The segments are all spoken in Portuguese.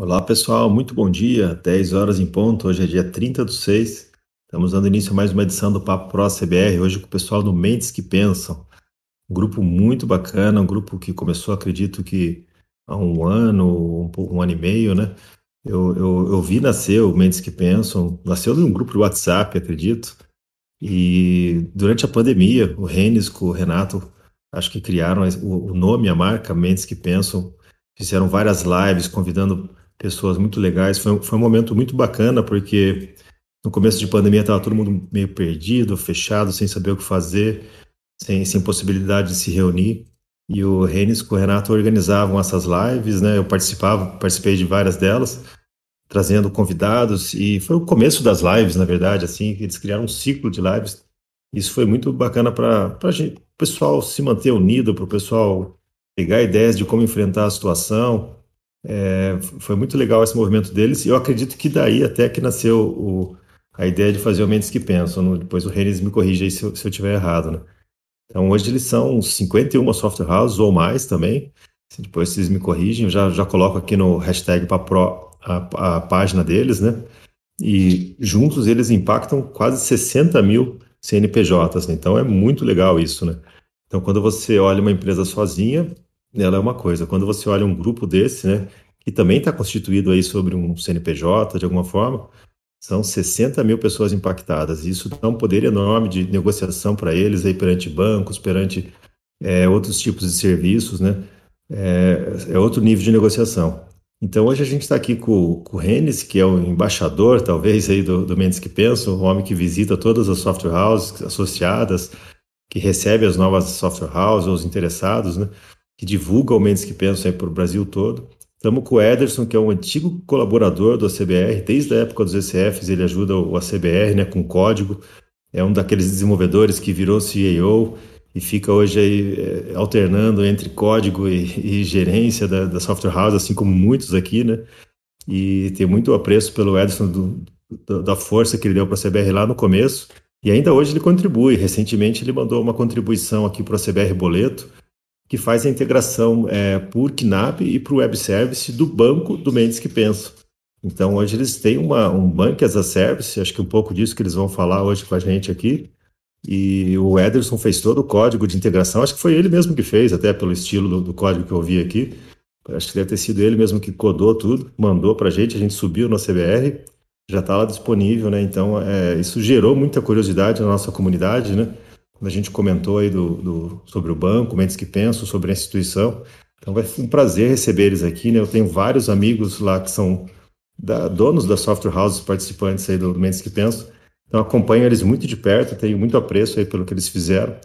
Olá pessoal, muito bom dia. 10 horas em ponto, hoje é dia 30 do 6. Estamos dando início a mais uma edição do Papo Pro CBR, hoje com o pessoal do Mentes que Pensam. Um grupo muito bacana, um grupo que começou, acredito que há um ano, um, um ano e meio, né? Eu, eu, eu vi nascer o Mentes que Pensam, nasceu de um grupo de WhatsApp, acredito. E durante a pandemia, o Renes com o Renato, acho que criaram o, o nome, a marca Mentes que Pensam, fizeram várias lives convidando pessoas muito legais. Foi, foi um momento muito bacana, porque no começo de pandemia estava todo mundo meio perdido, fechado, sem saber o que fazer, sem, sem possibilidade de se reunir. E o Renis com o Renato organizavam essas lives, né? Eu participava, participei de várias delas, trazendo convidados, e foi o começo das lives, na verdade, assim, eles criaram um ciclo de lives. Isso foi muito bacana para o pessoal se manter unido, para o pessoal pegar ideias de como enfrentar a situação, é, foi muito legal esse movimento deles e eu acredito que daí até que nasceu o, a ideia de fazer o Mentes que Pensam. Depois o Renes me corrige aí se eu, se eu tiver errado. Né? Então hoje eles são 51 software houses ou mais também. Depois vocês me corrigem, eu já, já coloco aqui no hashtag para a, a página deles, né? E juntos eles impactam quase 60 mil CNPJs, né? então é muito legal isso, né? Então quando você olha uma empresa sozinha, ela é uma coisa. Quando você olha um grupo desse, né, que também está constituído aí sobre um CNPJ de alguma forma, são 60 mil pessoas impactadas. Isso dá um poder enorme de negociação para eles aí perante bancos, perante é, outros tipos de serviços, né? É, é, outro nível de negociação. Então hoje a gente está aqui com, com o Renes, que é o embaixador, talvez, aí do, do Mendes que Pensa, o homem que visita todas as software houses associadas, que recebe as novas software houses, os interessados, né? Que divulga o Mendes que Pensam para o Brasil todo. Estamos com o Ederson, que é um antigo colaborador do ACBR, desde a época dos ECFs ele ajuda o ACBR né, com código, é um daqueles desenvolvedores que virou CEO e fica hoje aí é, alternando entre código e, e gerência da, da, software house, assim como muitos aqui, né? E tem muito apreço pelo Ederson do, do, da força que ele deu para a CBR lá no começo. E ainda hoje ele contribui. Recentemente ele mandou uma contribuição aqui para o CBR Boleto, que faz a integração é, por KNAP e para o web service do banco do Mendes que pensa. Então, hoje eles têm uma, um Bank as a Service, acho que um pouco disso que eles vão falar hoje com a gente aqui. E o Ederson fez todo o código de integração, acho que foi ele mesmo que fez, até pelo estilo do, do código que eu vi aqui. Acho que deve ter sido ele mesmo que codou tudo, mandou para a gente, a gente subiu no CBR, já está lá disponível, né? Então, é, isso gerou muita curiosidade na nossa comunidade, né? A gente comentou aí do, do, sobre o banco, mentes que pensam, sobre a instituição. Então vai ser um prazer receber eles aqui, né? Eu tenho vários amigos lá que são da, donos da software houses participantes aí do, Mentes que Pensam. Então acompanho eles muito de perto, tenho muito apreço aí pelo que eles fizeram.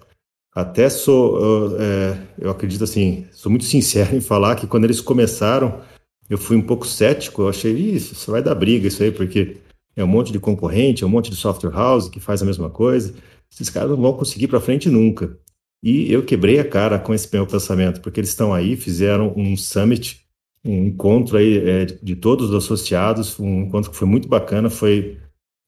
Até sou, eu, é, eu acredito assim, sou muito sincero em falar que quando eles começaram, eu fui um pouco cético, eu achei, isso, isso vai dar briga isso aí, porque é um monte de concorrente, é um monte de software house que faz a mesma coisa esses caras não vão conseguir para frente nunca. E eu quebrei a cara com esse meu pensamento, porque eles estão aí, fizeram um summit, um encontro aí é, de todos os associados, um encontro que foi muito bacana, foi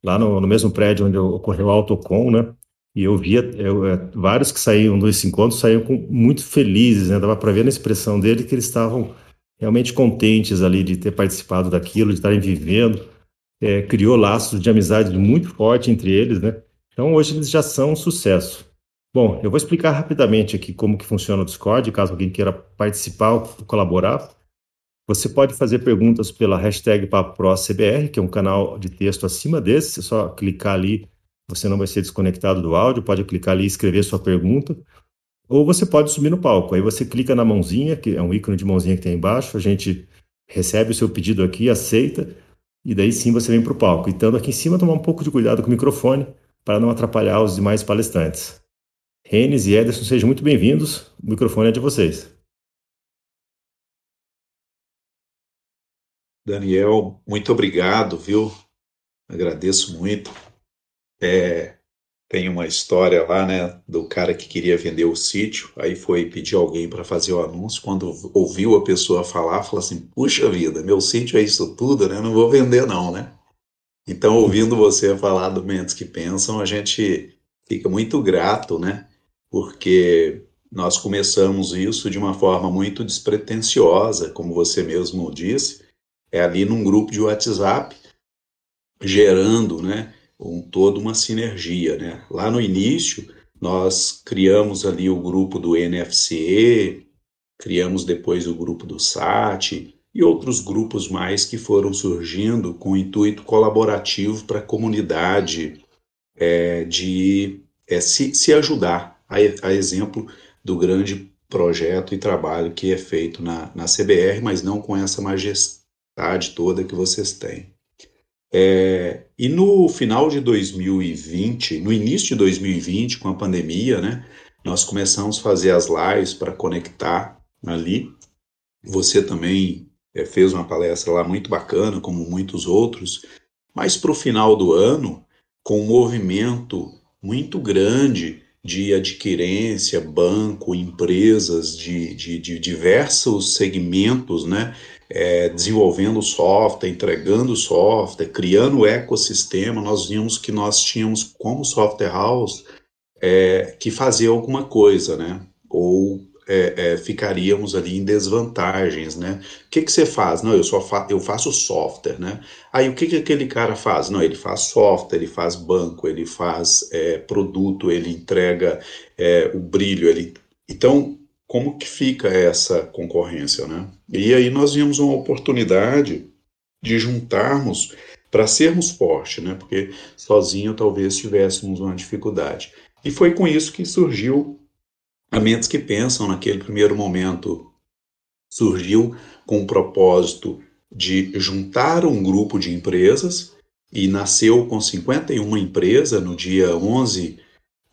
lá no, no mesmo prédio onde ocorreu o Autocom, né? E eu via eu, é, vários que saíam desse encontro saíam com, muito felizes, né? Dava para ver na expressão dele que eles estavam realmente contentes ali de ter participado daquilo, de estarem vivendo. É, criou laços de amizade muito forte entre eles, né? Então, hoje eles já são um sucesso. Bom, eu vou explicar rapidamente aqui como que funciona o Discord, caso alguém queira participar ou colaborar. Você pode fazer perguntas pela hashtag PapoProCBR, que é um canal de texto acima desse, é só clicar ali, você não vai ser desconectado do áudio, pode clicar ali e escrever sua pergunta. Ou você pode subir no palco, aí você clica na mãozinha, que é um ícone de mãozinha que tem embaixo, a gente recebe o seu pedido aqui, aceita, e daí sim você vem para o palco. Então, aqui em cima, tomar um pouco de cuidado com o microfone, para não atrapalhar os demais palestrantes. Renes e Ederson, sejam muito bem-vindos. O microfone é de vocês. Daniel, muito obrigado, viu? Agradeço muito. É, tem uma história lá, né, do cara que queria vender o sítio, aí foi pedir alguém para fazer o anúncio. Quando ouviu a pessoa falar, falou assim: Puxa vida, meu sítio é isso tudo, né? Não vou vender, não, né? Então, ouvindo você falar do Mentes que Pensam, a gente fica muito grato, né? Porque nós começamos isso de uma forma muito despretensiosa, como você mesmo disse, é ali num grupo de WhatsApp, gerando né, um, toda uma sinergia. Né? Lá no início, nós criamos ali o grupo do NFCE, criamos depois o grupo do SAT e outros grupos mais que foram surgindo com o intuito colaborativo para a comunidade é, de é, se, se ajudar, a, a exemplo do grande projeto e trabalho que é feito na, na CBR, mas não com essa majestade toda que vocês têm. É, e no final de 2020, no início de 2020, com a pandemia, né, nós começamos a fazer as lives para conectar ali. Você também é, fez uma palestra lá muito bacana, como muitos outros, mas para o final do ano, com um movimento muito grande de adquirência, banco, empresas de, de, de diversos segmentos, né? É, desenvolvendo software, entregando software, criando ecossistema, nós vimos que nós tínhamos como software house é, que fazer alguma coisa, né? Ou é, é, ficaríamos ali em desvantagens, né? O que, que você faz? Não, eu só fa eu faço software, né? Aí o que, que aquele cara faz? Não, ele faz software, ele faz banco, ele faz é, produto, ele entrega é, o brilho, ele... Então, como que fica essa concorrência, né? E aí nós vimos uma oportunidade de juntarmos para sermos fortes, né? Porque sozinho talvez tivéssemos uma dificuldade. E foi com isso que surgiu a Mentes que Pensam, naquele primeiro momento, surgiu com o propósito de juntar um grupo de empresas e nasceu com 51 empresas no dia 11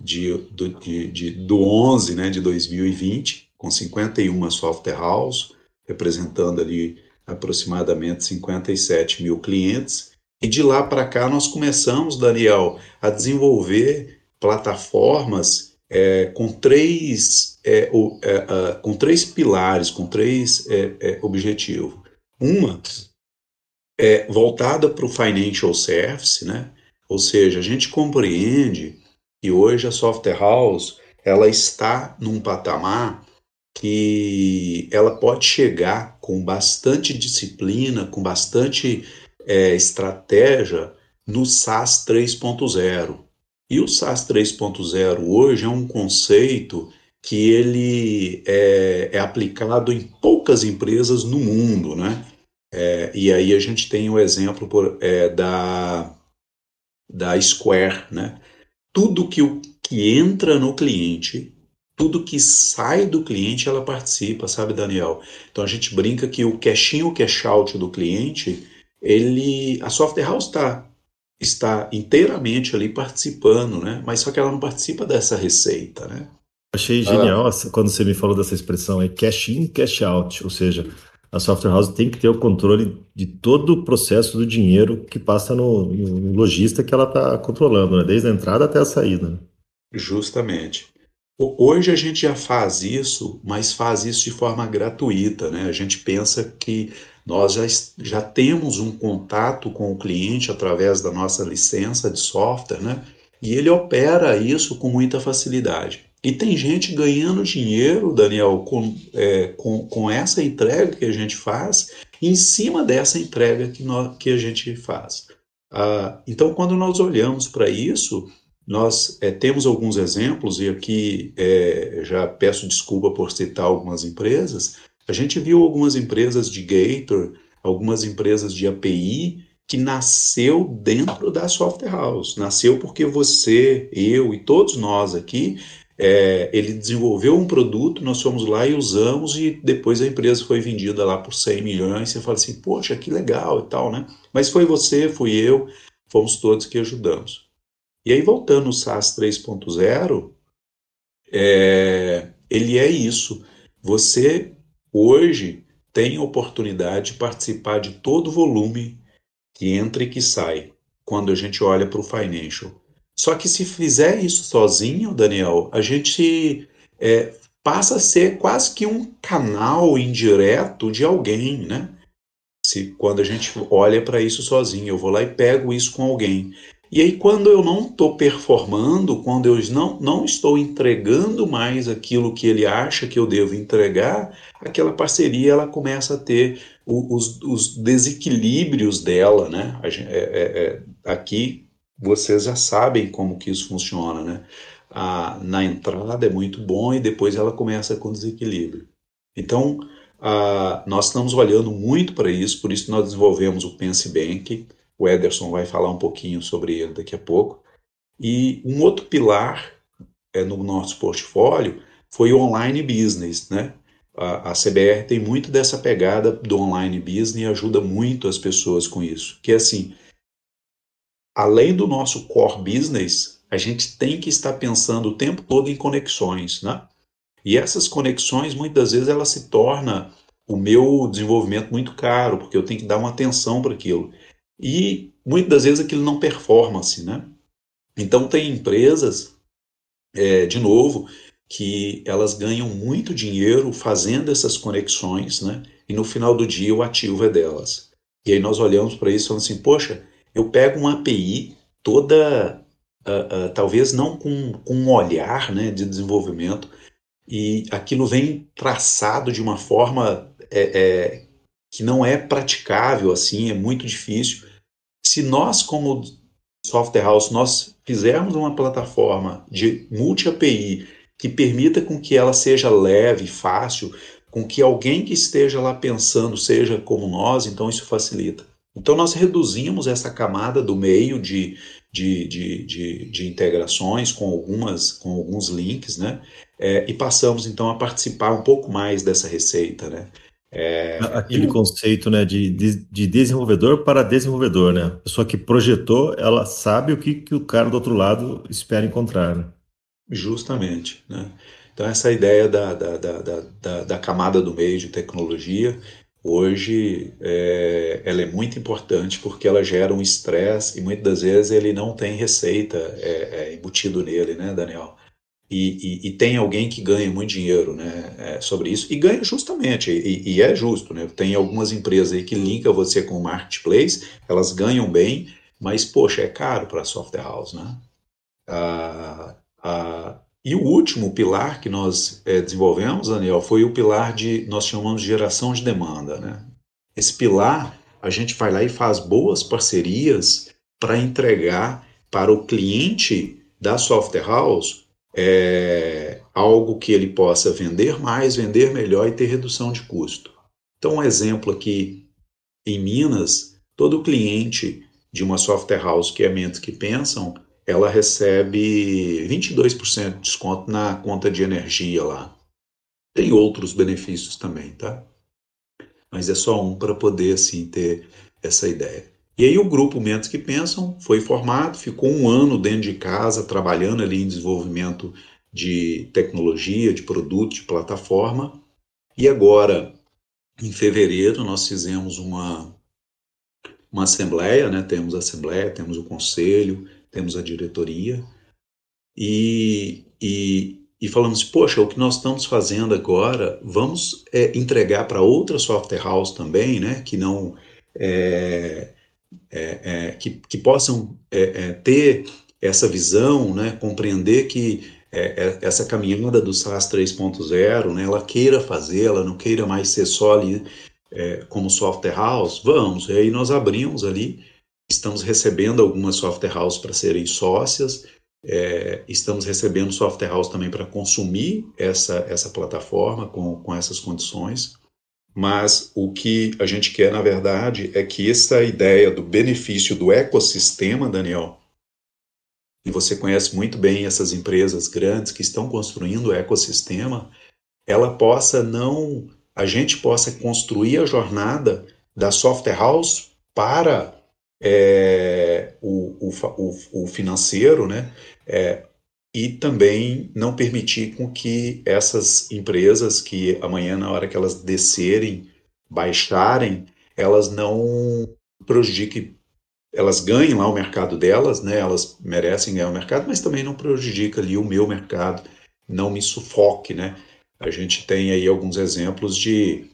de, do, de, de, do 11 né, de 2020, com 51 software house, representando ali aproximadamente 57 mil clientes. E de lá para cá nós começamos, Daniel, a desenvolver plataformas é, com três é, o, é, com três pilares, com três é, é, objetivos. Uma é voltada para o financial service, né? Ou seja, a gente compreende que hoje a software house ela está num patamar que ela pode chegar com bastante disciplina, com bastante é, estratégia no SaaS 3.0. E o SaaS 3.0 hoje é um conceito que ele é, é, aplicado em poucas empresas no mundo, né? É, e aí a gente tem o exemplo por, é, da, da Square, né? Tudo que, que entra no cliente, tudo que sai do cliente, ela participa, sabe, Daniel? Então a gente brinca que o cash in, o cash out do cliente, ele, a software house está está inteiramente ali participando, né? Mas só que ela não participa dessa receita, né? Achei genial ah. quando você me falou dessa expressão, é cash in, cash out, ou seja, a software house tem que ter o controle de todo o processo do dinheiro que passa no, no lojista que ela está controlando, né? desde a entrada até a saída. Né? Justamente. Hoje a gente já faz isso, mas faz isso de forma gratuita, né? A gente pensa que nós já, já temos um contato com o cliente através da nossa licença de software, né? E ele opera isso com muita facilidade. E tem gente ganhando dinheiro, Daniel, com, é, com, com essa entrega que a gente faz, em cima dessa entrega que, nós, que a gente faz. Ah, então, quando nós olhamos para isso, nós é, temos alguns exemplos, e aqui é, já peço desculpa por citar algumas empresas, a gente viu algumas empresas de Gator, algumas empresas de API, que nasceu dentro da software house. Nasceu porque você, eu e todos nós aqui, é, ele desenvolveu um produto, nós fomos lá e usamos, e depois a empresa foi vendida lá por 100 milhões. Você fala assim, poxa, que legal e tal, né? Mas foi você, fui eu, fomos todos que ajudamos. E aí, voltando ao SaaS 3.0, é, ele é isso. Você hoje tem a oportunidade de participar de todo o volume que entra e que sai quando a gente olha para o financial. Só que se fizer isso sozinho, Daniel, a gente é, passa a ser quase que um canal indireto de alguém, né? Se, quando a gente olha para isso sozinho, eu vou lá e pego isso com alguém. E aí, quando eu não estou performando, quando eu não, não estou entregando mais aquilo que ele acha que eu devo entregar, aquela parceria ela começa a ter os, os desequilíbrios dela, né? É, é, é, aqui vocês já sabem como que isso funciona, né? A, na entrada é muito bom e depois ela começa com desequilíbrio. Então, a, nós estamos olhando muito para isso, por isso nós desenvolvemos o Pense Bank. O Ederson vai falar um pouquinho sobre ele daqui a pouco. E um outro pilar é, no nosso portfólio foi o online business, né? A, a, CBR tem muito dessa pegada do online business e ajuda muito as pessoas com isso. Que é assim, além do nosso core business, a gente tem que estar pensando o tempo todo em conexões, né? E essas conexões, muitas vezes, ela se torna o meu desenvolvimento muito caro, porque eu tenho que dar uma atenção para aquilo. E muitas vezes aquilo não performa-se, né? Então tem empresas, é, de novo, que elas ganham muito dinheiro fazendo essas conexões, né? E no final do dia o ativo é delas. E aí nós olhamos para isso e falamos assim, poxa, eu pego uma API toda, uh, uh, talvez não com, com um olhar né, de desenvolvimento, e aquilo vem traçado de uma forma é, é, que não é praticável assim, é muito difícil. Se nós, como software house, nós fizermos uma plataforma de multi-API que permita com que ela seja leve, fácil, com que alguém que esteja lá pensando seja como nós, então isso facilita. Então nós reduzimos essa camada do meio de, de, de, de, de integrações com, algumas, com alguns links, né? É, e passamos então a participar um pouco mais dessa receita, né? É, Aquele e... conceito né, de, de, de, desenvolvedor para desenvolvedor, né? A pessoa que projetou, ela sabe o que, que o cara do outro lado espera encontrar. Né? Justamente, né? Então essa ideia da, da, da, da, da camada do meio de tecnologia hoje é, ela é muito importante porque ela gera um estresse e muitas das vezes ele não tem receita é, é embutido nele, né, Daniel? E, e, e, tem alguém que ganha muito dinheiro né, é, sobre isso, e ganha justamente, e, e, é justo. Né? Tem algumas empresas aí que linkam você com o marketplace, elas ganham bem, mas, poxa, é caro para a software house. Né? Ah, ah, e o último pilar que nós é, desenvolvemos, Daniel, foi o pilar de, nós chamamos de geração de demanda. Né? Esse pilar, a gente vai lá e faz boas parcerias para entregar para o cliente da software house é, algo que ele possa vender mais, vender melhor e ter redução de custo. Então, um exemplo aqui em Minas, todo cliente de uma software house que é Mentes que Pensam, ela recebe 22% de desconto na conta de energia lá. Tem outros benefícios também, tá? Mas é só um para poder assim ter essa ideia. E aí o grupo Mentes que Pensam foi formado, ficou um ano dentro de casa trabalhando ali em desenvolvimento de tecnologia, de produto, de plataforma. E agora, em fevereiro, nós fizemos uma, uma assembleia, né? temos a assembleia, temos o conselho, temos a diretoria, e, e, e falamos, poxa, o que nós estamos fazendo agora, vamos é, entregar para outra software house também, né, que não, é, é, é que, que possam é, é, ter essa visão, né, compreender que essa caminhada do SaaS 3.0, né, ela queira fazer, ela não queira mais ser só ali como software house, vamos, e aí nós abrimos ali Estamos recebendo algumas software houses para serem sócias, é, estamos recebendo software house também para consumir essa, essa plataforma com, com essas condições. Mas o que a gente quer, na verdade, é que essa ideia do benefício do ecossistema, Daniel, e você conhece muito bem essas empresas grandes que estão construindo o ecossistema, ela possa não. a gente possa construir a jornada da software house para é, o, o, o, financeiro, né? É, e também não permitir com que essas empresas que amanhã, na hora que elas descerem, baixarem, elas não prejudiquem, elas ganhem lá o mercado delas, né? Elas merecem ganhar o mercado, mas também não prejudica ali o meu mercado, não me sufoque, né? A gente tem aí alguns exemplos de,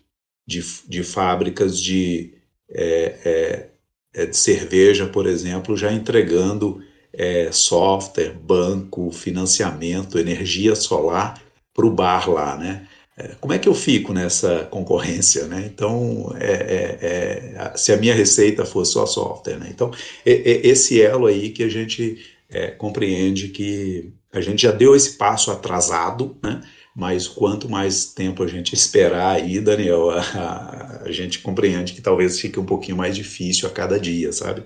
de, de fábricas de é, é, é, de cerveja, por exemplo, já entregando é, software, banco, financiamento, energia solar para o bar lá, né? é, como é que eu fico nessa concorrência, né? Então, é, é, é se a minha receita fosse só software, né? Então, esse elo aí que a gente é, compreende que a gente já deu esse passo atrasado, né? Mas quanto mais tempo a gente esperar aí, Daniel, a, a gente compreende que talvez fique um pouquinho mais difícil a cada dia, sabe?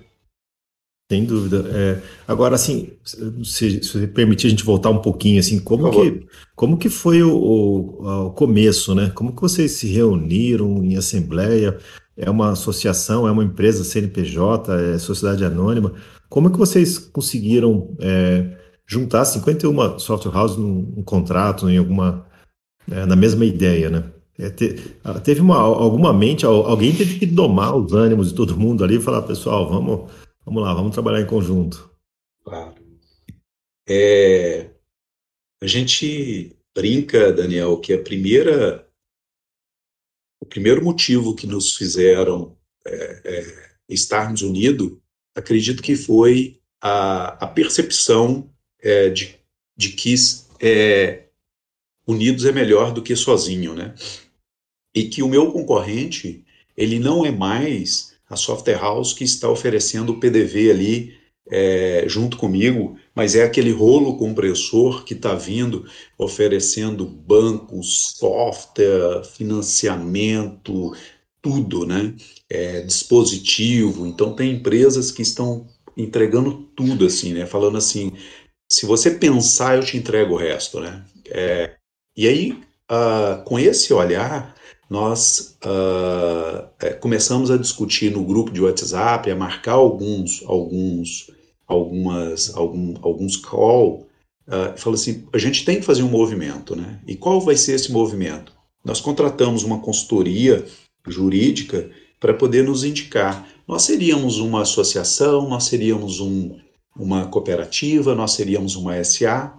Sem dúvida. É, agora, assim, se, se você permitir a gente voltar um pouquinho, assim, como que, como que foi o, o, o, começo, né? Como que vocês se reuniram em assembleia? É uma associação, é uma empresa CNPJ, é sociedade anônima? Como é que vocês conseguiram é, juntar 51 software houses num, num contrato, em alguma, é, na mesma ideia, né? É, te, teve uma, alguma mente, alguém teve que domar os ânimos de todo mundo ali e falar, pessoal, vamos Vamos lá, vamos trabalhar em conjunto. Claro. É, a gente brinca, Daniel, que a primeira, o primeiro motivo que nos fizeram é, é, estarmos unidos, acredito que foi a, a percepção é, de, de que é, unidos é melhor do que sozinho, né? E que o meu concorrente, ele não é mais a software house que está oferecendo o PDV ali é, junto comigo, mas é aquele rolo compressor que está vindo oferecendo bancos, software, financiamento, tudo, né? É, dispositivo. Então tem empresas que estão entregando tudo assim, né? Falando assim, se você pensar, eu te entrego o resto, né? É, e aí, uh, com esse olhar, nós uh, começamos a discutir no grupo de WhatsApp, a marcar alguns, alguns, algumas, algum, alguns call, uh, falou assim, a gente tem que fazer um movimento, né? E qual vai ser esse movimento? Nós contratamos uma consultoria jurídica para poder nos indicar. Nós seríamos uma associação, nós seríamos um, uma cooperativa, nós seríamos uma SA.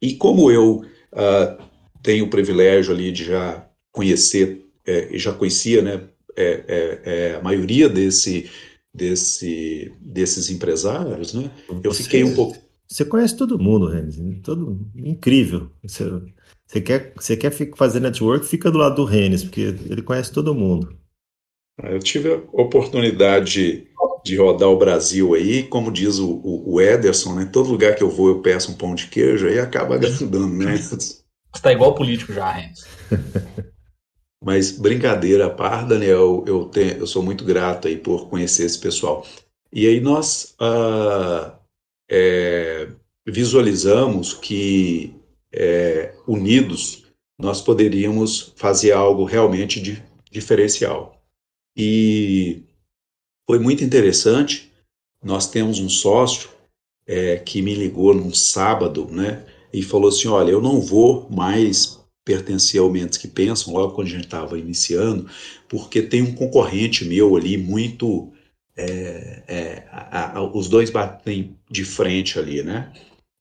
E como eu uh, tenho o privilégio ali de já conhecer, é, já conhecia né, é, é, é, a maioria desse, desse, desses empresários, né, eu você, fiquei um pouco. Você conhece todo mundo, Renes, todo incrível. Você, você, quer, você quer fazer network, fica do lado do Renes, porque ele conhece todo mundo. Eu tive a oportunidade de rodar o Brasil aí, como diz o, o, o Ederson, né? Todo lugar que eu vou eu peço um pão de queijo, aí acaba agradando, né? Você tá igual político já, Renes. Mas brincadeira à par, Daniel, eu, tenho, eu sou muito grato aí por conhecer esse pessoal. E aí nós ah, é, visualizamos que é, unidos nós poderíamos fazer algo realmente de, diferencial. E foi muito interessante. Nós temos um sócio é, que me ligou num sábado, né? E falou assim: Olha, eu não vou mais pertencia ao Mentes que Pensam, logo quando a gente estava iniciando, porque tem um concorrente meu ali muito. É, é, a, a, os dois batem de frente ali, né?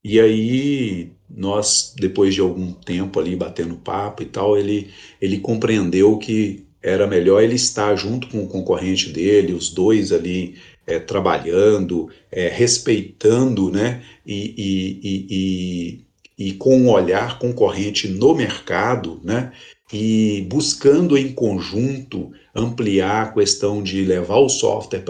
E aí nós, depois de algum tempo ali batendo papo e tal, ele, ele compreendeu que era melhor ele estar junto com o concorrente dele, os dois ali é, trabalhando, é, respeitando, né? E, e, e, e com um olhar concorrente no mercado, né? E buscando em conjunto ampliar a questão de levar o software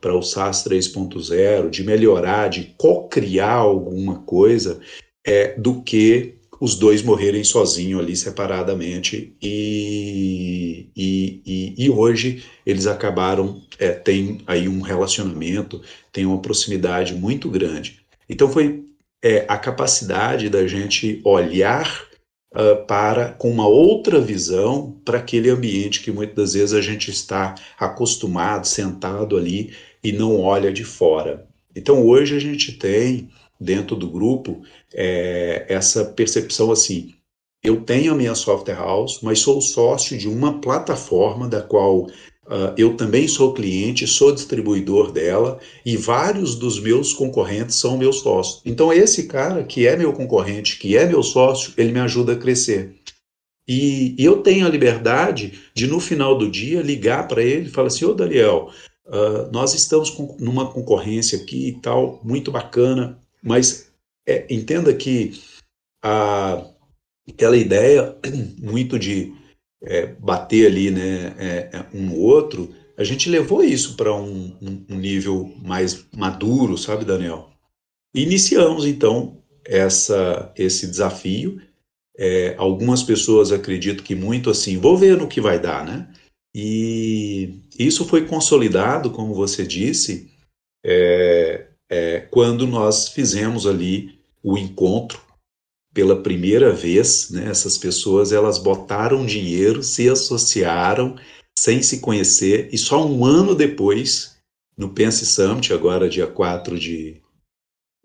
para o SaaS 3.0, de melhorar, de co-criar alguma coisa, é, do que os dois morrerem sozinhos ali separadamente e, e, e, e hoje eles acabaram, é, tem aí um relacionamento, tem uma proximidade muito grande. Então foi é a capacidade da gente olhar uh, para com uma outra visão para aquele ambiente que muitas das vezes a gente está acostumado, sentado ali e não olha de fora. Então hoje a gente tem dentro do grupo é, essa percepção assim. Eu tenho a minha software house, mas sou sócio de uma plataforma da qual Uh, eu também sou cliente, sou distribuidor dela e vários dos meus concorrentes são meus sócios. Então, esse cara que é meu concorrente, que é meu sócio, ele me ajuda a crescer. E, e eu tenho a liberdade de, no final do dia, ligar para ele e falar assim: Ô Daniel, uh, nós estamos com, numa concorrência aqui e tal, muito bacana, mas é, entenda que a aquela ideia muito de é, bater ali né, é, é, um no outro, a gente levou isso para um, um, nível mais maduro, sabe, Daniel? Iniciamos então essa, esse desafio. É, algumas pessoas acreditam que muito assim, vou ver no que vai dar, né? E isso foi consolidado, como você disse, é, é, quando nós fizemos ali o encontro pela primeira vez, né, essas pessoas elas botaram dinheiro, se associaram sem se conhecer e só um ano depois, no Pense Summit, agora dia 4 de,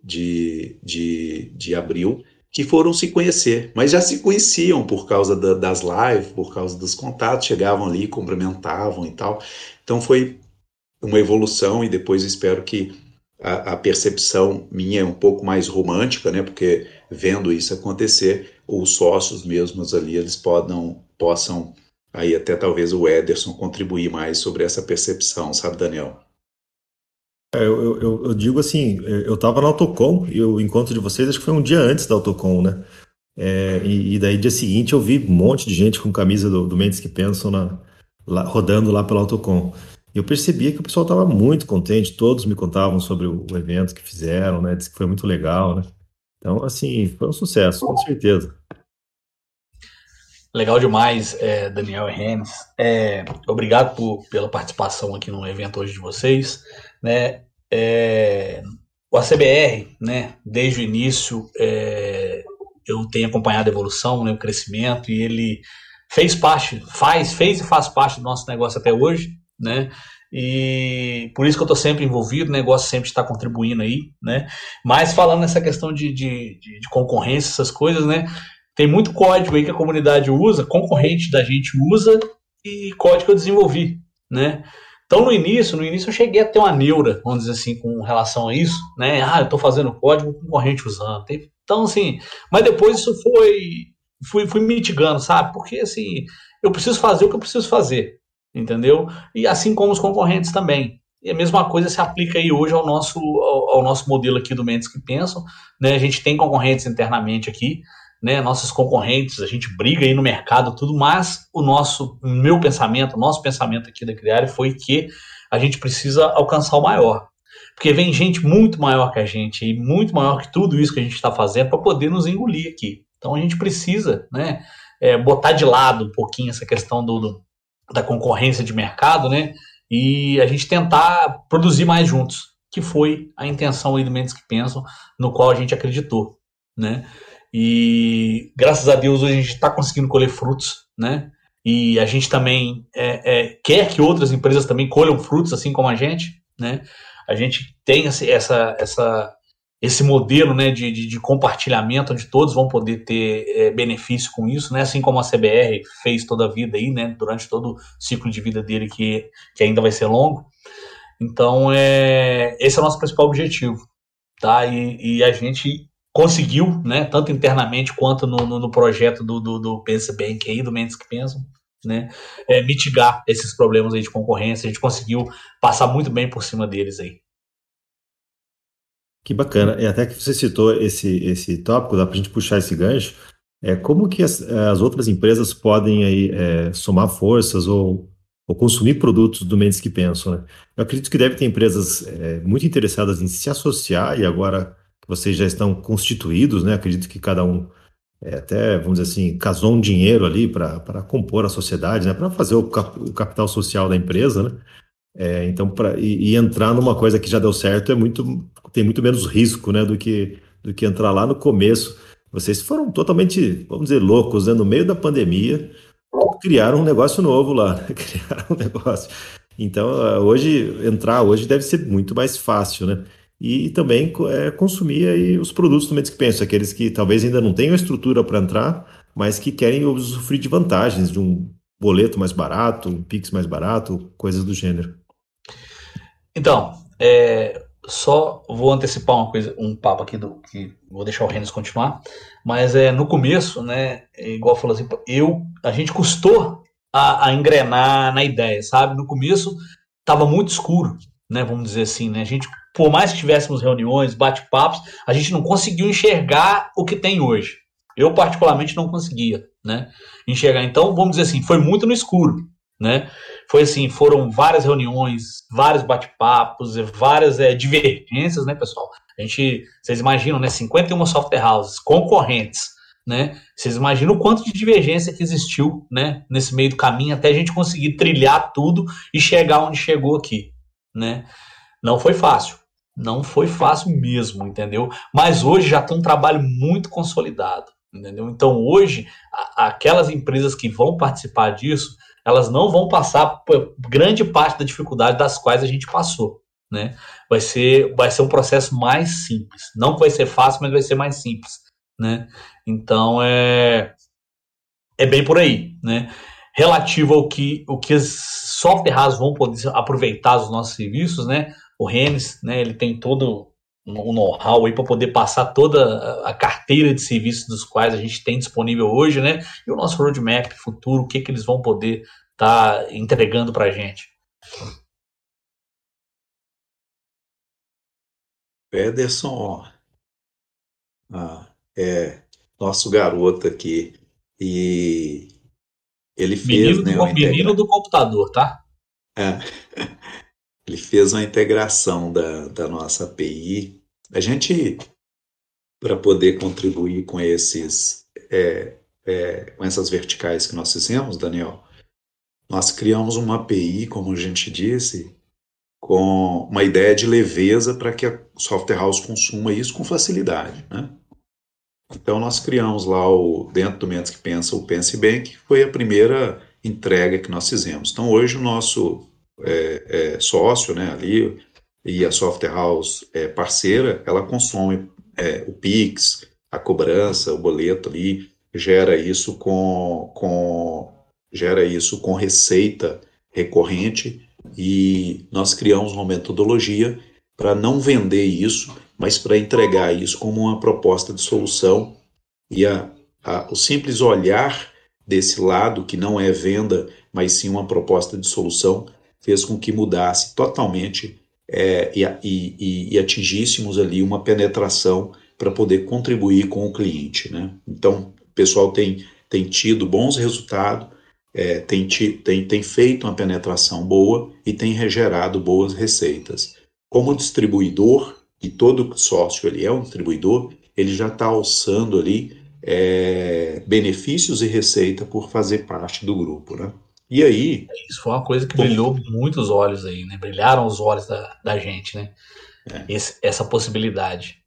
de, de, de abril, que foram se conhecer, mas já se conheciam por causa da, das lives, por causa dos contatos, chegavam ali, cumprimentavam e tal. Então foi uma evolução e depois espero que a, a, percepção minha é um pouco mais romântica, né? Porque vendo isso acontecer, os sócios mesmos ali, eles podam, possam, aí até talvez o Ederson contribuir mais sobre essa percepção, sabe, Daniel? É, eu, eu, eu, digo assim, eu estava na Autocom e o encontro de vocês acho que foi um dia antes da Autocom, né? É, e, e, daí dia seguinte eu vi um monte de gente com camisa do, do Mendes que pensam na, lá, rodando lá pela Autocom. E eu percebia que o pessoal estava muito contente, todos me contavam sobre o, o evento que fizeram, né? Disse que foi muito legal, né? Então, assim, foi um sucesso, com certeza. Legal demais, é, Daniel e Rennes. É, obrigado por, pela participação aqui no evento hoje de vocês. Né? É, o ACBR, né, desde o início, é, eu tenho acompanhado a evolução, né, o crescimento, e ele fez parte, faz, fez e faz parte do nosso negócio até hoje né? E por isso que eu estou sempre envolvido, o negócio sempre está contribuindo aí, né? Mas falando nessa questão de, de, de, de concorrência, essas coisas, né? Tem muito código aí que a comunidade usa, concorrente da gente usa e código que eu desenvolvi, né? Então, no início, no início eu cheguei a ter uma neura, vamos dizer assim, com relação a isso, né? Ah, eu estou fazendo código concorrente usando. Então, assim, mas depois isso foi, fui, fui mitigando, sabe? Porque, assim, eu preciso fazer o que eu preciso fazer, entendeu? E assim como os concorrentes também. E a mesma coisa se aplica aí hoje ao nosso, ao, ao nosso modelo aqui do Mentes que Pensam. Né? A gente tem concorrentes internamente aqui, né? Nossos concorrentes, a gente briga aí no mercado, tudo, mas o nosso, meu pensamento, o nosso pensamento aqui da Criare foi que a gente precisa alcançar o maior. Porque vem gente muito maior que a gente e muito maior que tudo isso que a gente está fazendo para poder nos engolir aqui. Então a gente precisa, né? É, botar de lado um pouquinho essa questão do, do da concorrência de mercado, né? E a gente tentar produzir mais juntos, que foi a intenção aí do Mentes que Pensam, no qual a gente acreditou, né? E graças a Deus hoje a gente está conseguindo colher frutos, né? E a gente também é, é, quer que outras empresas também colham frutos, assim como a gente, né? A gente tem essa, essa, esse modelo né, de, de, de, compartilhamento, onde todos vão poder ter é, benefício com isso, né, assim como a CBR fez toda a vida aí, né, durante todo o ciclo de vida dele, que, que ainda vai ser longo. Então, é, esse é o nosso principal objetivo. Tá? E, e a gente conseguiu, né, tanto internamente quanto no, no, no projeto do, do, do Pensa Bank aí, do Mentes que Pensam, né, é, mitigar esses problemas aí de concorrência. A gente conseguiu passar muito bem por cima deles aí. Que bacana. E até que você citou esse, esse tópico, dá para a gente puxar esse gancho. É, como que as, as outras empresas podem aí, é, somar forças ou, ou consumir produtos do Mendes que Pensam? Né? Eu acredito que deve ter empresas é, muito interessadas em se associar e agora que vocês já estão constituídos, né? acredito que cada um é, até, vamos dizer assim, casou um dinheiro ali para compor a sociedade, né? para fazer o, cap, o capital social da empresa, né? É, então, pra, e, e, entrar numa coisa que já deu certo é muito, tem muito menos risco, né, do que, do que entrar lá no começo. Vocês foram totalmente, vamos dizer, loucos, né, no meio da pandemia, criaram um negócio novo lá, né? criaram um negócio. Então, hoje, entrar hoje deve ser muito mais fácil, né? E, também é, consumir aí os produtos do Mendes que Penso, aqueles que talvez ainda não tenham estrutura para entrar, mas que querem usufruir de vantagens, de um boleto mais barato, um Pix mais barato, coisas do gênero. Então, é, só vou antecipar uma coisa, um papo aqui do que vou deixar o Renes continuar, mas é no começo, né, é igual falou assim, eu a gente custou a, a, engrenar na ideia, sabe? No começo estava muito escuro, né, vamos dizer assim, né? A gente por mais que tivéssemos reuniões, bate-papos, a gente não conseguiu enxergar o que tem hoje. Eu, particularmente, não conseguia né, enxergar. Então, vamos dizer assim, foi muito no escuro. Né? Foi assim, foram várias reuniões, vários bate-papos, várias é, divergências, né, pessoal? A gente, vocês imaginam, né, 51 software houses concorrentes, né? Vocês imaginam o quanto de divergência que existiu, né, nesse meio do caminho até a gente conseguir trilhar tudo e chegar onde chegou aqui, né? Não foi fácil, não foi fácil mesmo, entendeu? Mas hoje já tem um trabalho muito consolidado, entendeu? Então hoje a, aquelas empresas que vão participar disso, elas não vão passar por grande parte da dificuldade das quais a gente passou, né? Vai ser, vai ser um processo mais simples. Não vai ser fácil, mas vai ser mais simples, né? Então é é bem por aí, né? Relativo ao que o que as software vão poder aproveitar os nossos serviços, né? O Rennes, né? Ele tem todo o know-how aí para poder passar toda a carteira de serviços dos quais a gente tem disponível hoje, né? E o nosso roadmap futuro, o que que eles vão poder estar tá entregando para a gente. Ederson, ah, é nosso garoto aqui. E ele fez. Menino, né, do, menino integra... do computador, tá? É. Ele fez uma integração da, da nossa API. A gente, para poder contribuir com esses. É, é, com essas verticais que nós fizemos, Daniel, nós criamos uma API, como a gente disse, com uma ideia de leveza para que a software house consuma isso com facilidade, né? Então nós criamos lá o dentro do Mentes que Pensa o Pense Bem, que foi a primeira entrega que nós fizemos. Então hoje o nosso é, é, sócio, né, ali e a software house é, parceira, ela consome é, o Pix, a cobrança, o boleto ali, gera isso com, com gera isso com receita recorrente. E nós criamos uma metodologia para não vender isso mas para entregar isso como uma proposta de solução. E a, a, o simples olhar desse lado, que não é venda, mas sim uma proposta de solução, fez com que mudasse totalmente é, e, e, e, atingíssemos ali uma penetração para poder contribuir com o cliente. Né? Então, o pessoal tem, tem tido bons resultados, é, tem, tem, tem feito uma penetração boa e tem regerado boas receitas. Como distribuidor, e todo sócio ele é um distribuidor, ele já está alçando ali é, benefícios e receita por fazer parte do grupo, né? E aí... Isso foi uma coisa que brilhou muitos olhos aí, né? Brilharam os olhos da, da gente, né? É. Esse, essa possibilidade.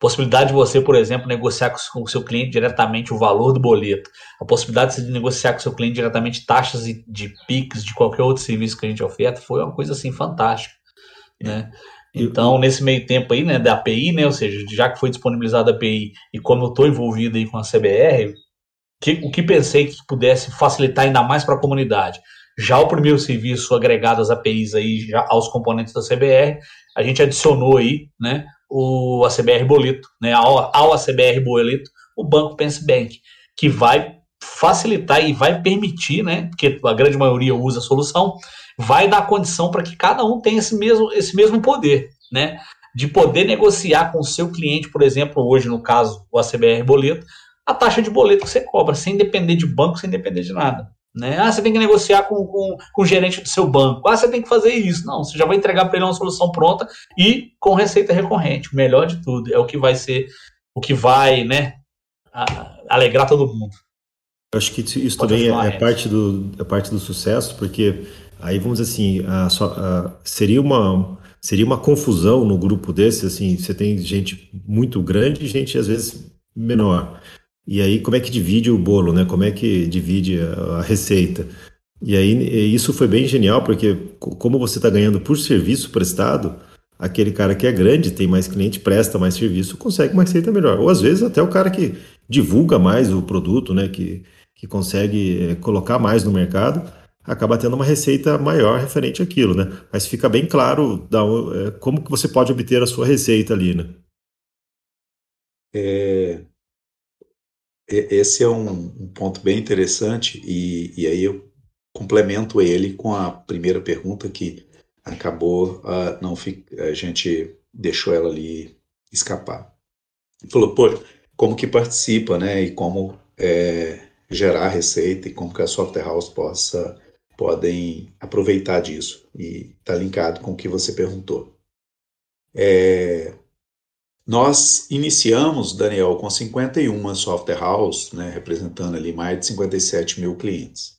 Possibilidade de você, por exemplo, negociar com o seu cliente diretamente o valor do boleto. A possibilidade de negociar com o seu cliente diretamente taxas de, de PIX, de qualquer outro serviço que a gente oferta, foi uma coisa assim fantástica. É. Né? Então, nesse meio tempo aí, né, da API, né, ou seja, já que foi disponibilizada a API e como eu estou envolvido aí com a CBR, que, o que pensei que pudesse facilitar ainda mais para a comunidade? Já o primeiro serviço agregado às APIs aí, aos componentes da CBR, a gente adicionou aí, né, o ACBR Boleto, né, ao, ao ACBR Boleto, o Banco Pense Bank, que vai facilitar e vai permitir, né, porque a grande maioria usa a solução, vai dar condição para que cada um tenha esse mesmo, esse mesmo poder, né? De poder negociar com o seu cliente, por exemplo, hoje no caso o ACBR Boleto, a taxa de boleto que você cobra, sem depender de banco, sem depender de nada. Né? Ah, você tem que negociar com, com, com o gerente do seu banco. Ah, você tem que fazer isso. Não, você já vai entregar para ele uma solução pronta e com receita recorrente. O melhor de tudo é o que vai ser, o que vai, né, alegrar todo mundo. Eu acho que isso Pode também é, é, parte do, é parte do sucesso, porque Aí vamos dizer assim, a, a, seria uma seria uma confusão no grupo desse, assim, você tem gente muito grande e gente às vezes menor. E aí como é que divide o bolo, né? Como é que divide a, a receita? E aí isso foi bem genial, porque como você está ganhando por serviço prestado, aquele cara que é grande, tem mais cliente, presta mais serviço, consegue uma receita melhor. Ou às vezes até o cara que divulga mais o produto, né? Que, que consegue eh, colocar mais no mercado, acaba tendo uma receita maior referente àquilo, né? Mas fica bem claro da, é, como que você pode obter a sua receita ali, né? É, esse é um, um, ponto bem interessante e, e, aí eu complemento ele com a primeira pergunta que acabou uh, não a gente deixou ela ali escapar. Falou, pô, como que participa, né? E como é, gerar receita e como que a software house possa podem aproveitar disso e está linkado com o que você perguntou. É, nós iniciamos, Daniel, com 51 software house, né, representando ali mais de 57 mil clientes.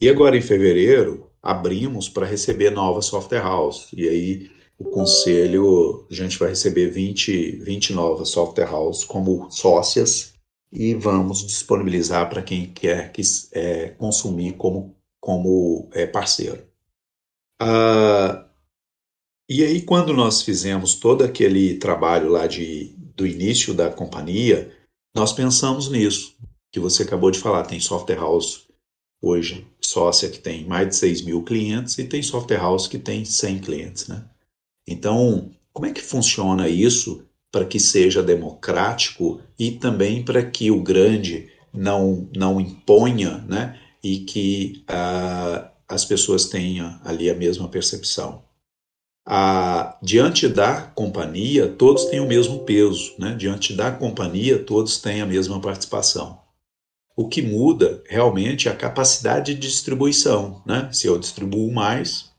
E agora em fevereiro abrimos para receber nova software house. E aí o conselho, a gente vai receber 20, 20 novas software house como sócias e vamos disponibilizar para quem quer que, é, consumir como, como é, parceiro. Ah, e aí, quando nós fizemos todo aquele trabalho lá de, do início da companhia, nós pensamos nisso, que você acabou de falar. Tem software house hoje, sócia que tem mais de 6 mil clientes, e tem software house que tem 100 clientes. Né? Então, como é que funciona isso para que seja democrático e também para que o grande não, não imponha né, e que uh, as pessoas tenham ali a mesma percepção. Ah, diante da companhia, todos têm o mesmo peso, né? diante da companhia, todos têm a mesma participação. O que muda realmente é a capacidade de distribuição. Né? Se eu distribuo mais,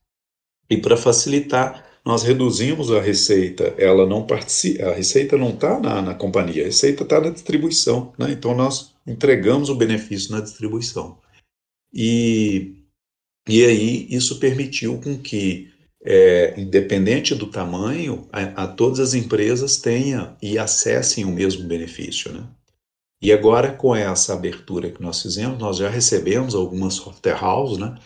e para facilitar, nós reduzimos a receita, ela não participa, a receita não está na, na, companhia, a receita está na distribuição, né? então nós entregamos o benefício na distribuição. E, e aí isso permitiu com que, é, independente do tamanho, a, a, todas as empresas tenham e acessem o mesmo benefício. Né? E agora, com essa abertura que nós fizemos, nós já recebemos algumas software houses, né?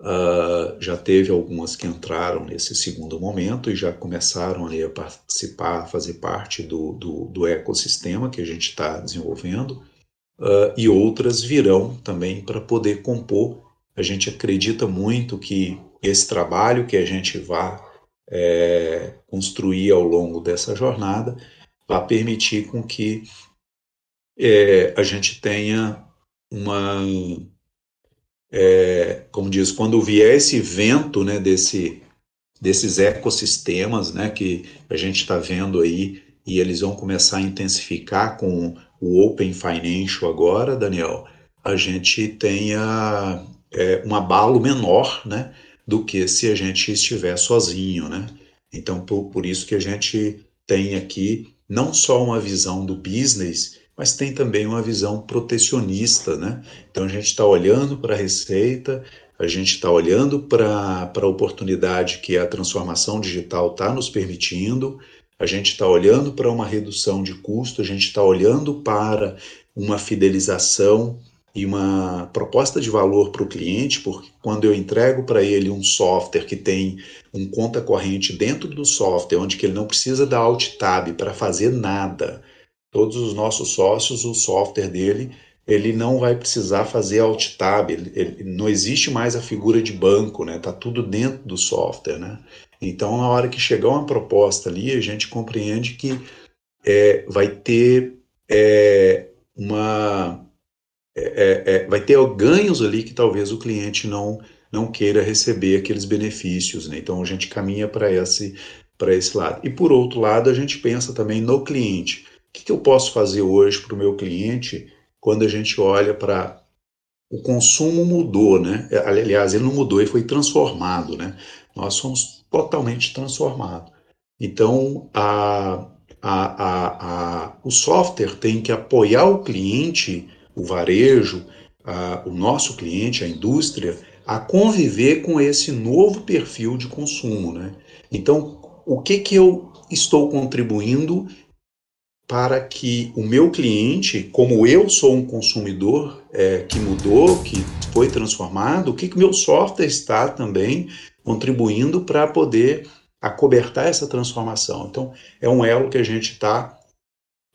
Uh, já teve algumas que entraram nesse segundo momento e já começaram ali a participar, a fazer parte do, do, do ecossistema que a gente está desenvolvendo, uh, e outras virão também para poder compor. A gente acredita muito que esse trabalho que a gente vai é, construir ao longo dessa jornada vai permitir com que é, a gente tenha uma é, como diz, quando vier esse vento né, desse, desses ecossistemas né, que a gente está vendo aí, e eles vão começar a intensificar com o Open Financial agora, Daniel, a gente tenha é, um abalo menor né, do que se a gente estiver sozinho. Né? Então, por, por isso que a gente tem aqui não só uma visão do business, mas tem também uma visão protecionista, né? Então a gente está olhando para a receita, a gente está olhando para a oportunidade que a transformação digital está nos permitindo, a gente está olhando para uma redução de custo, a gente está olhando para uma fidelização e uma proposta de valor para o cliente, porque quando eu entrego para ele um software que tem um conta corrente dentro do software, onde que ele não precisa da Alt Tab para fazer nada, todos os nossos sócios, o software dele, ele não vai precisar fazer alt tab, ele, ele, não existe mais a figura de banco, né? Tá tudo dentro do software, né? Então, na hora que chegar uma proposta ali, a gente compreende que é, vai ter é, uma é, é, é vai ter ganhos ali que talvez o cliente não não queira receber aqueles benefícios, né? Então a gente caminha para esse para esse lado. E por outro lado, a gente pensa também no cliente. O que, que eu posso fazer hoje para o meu cliente quando a gente olha para o consumo mudou, né? É, aliás, ele não mudou, ele foi transformado, né? Nós somos totalmente transformados. Então, a, a, a, a, o software tem que apoiar o cliente, o varejo, o nosso cliente, a indústria, a conviver com esse novo perfil de consumo, né? Então, o que que eu estou contribuindo para que o meu cliente, como eu sou um consumidor é, que mudou, que foi transformado, o que, que meu software está também contribuindo para poder acobertar essa transformação. Então, é um elo que a gente está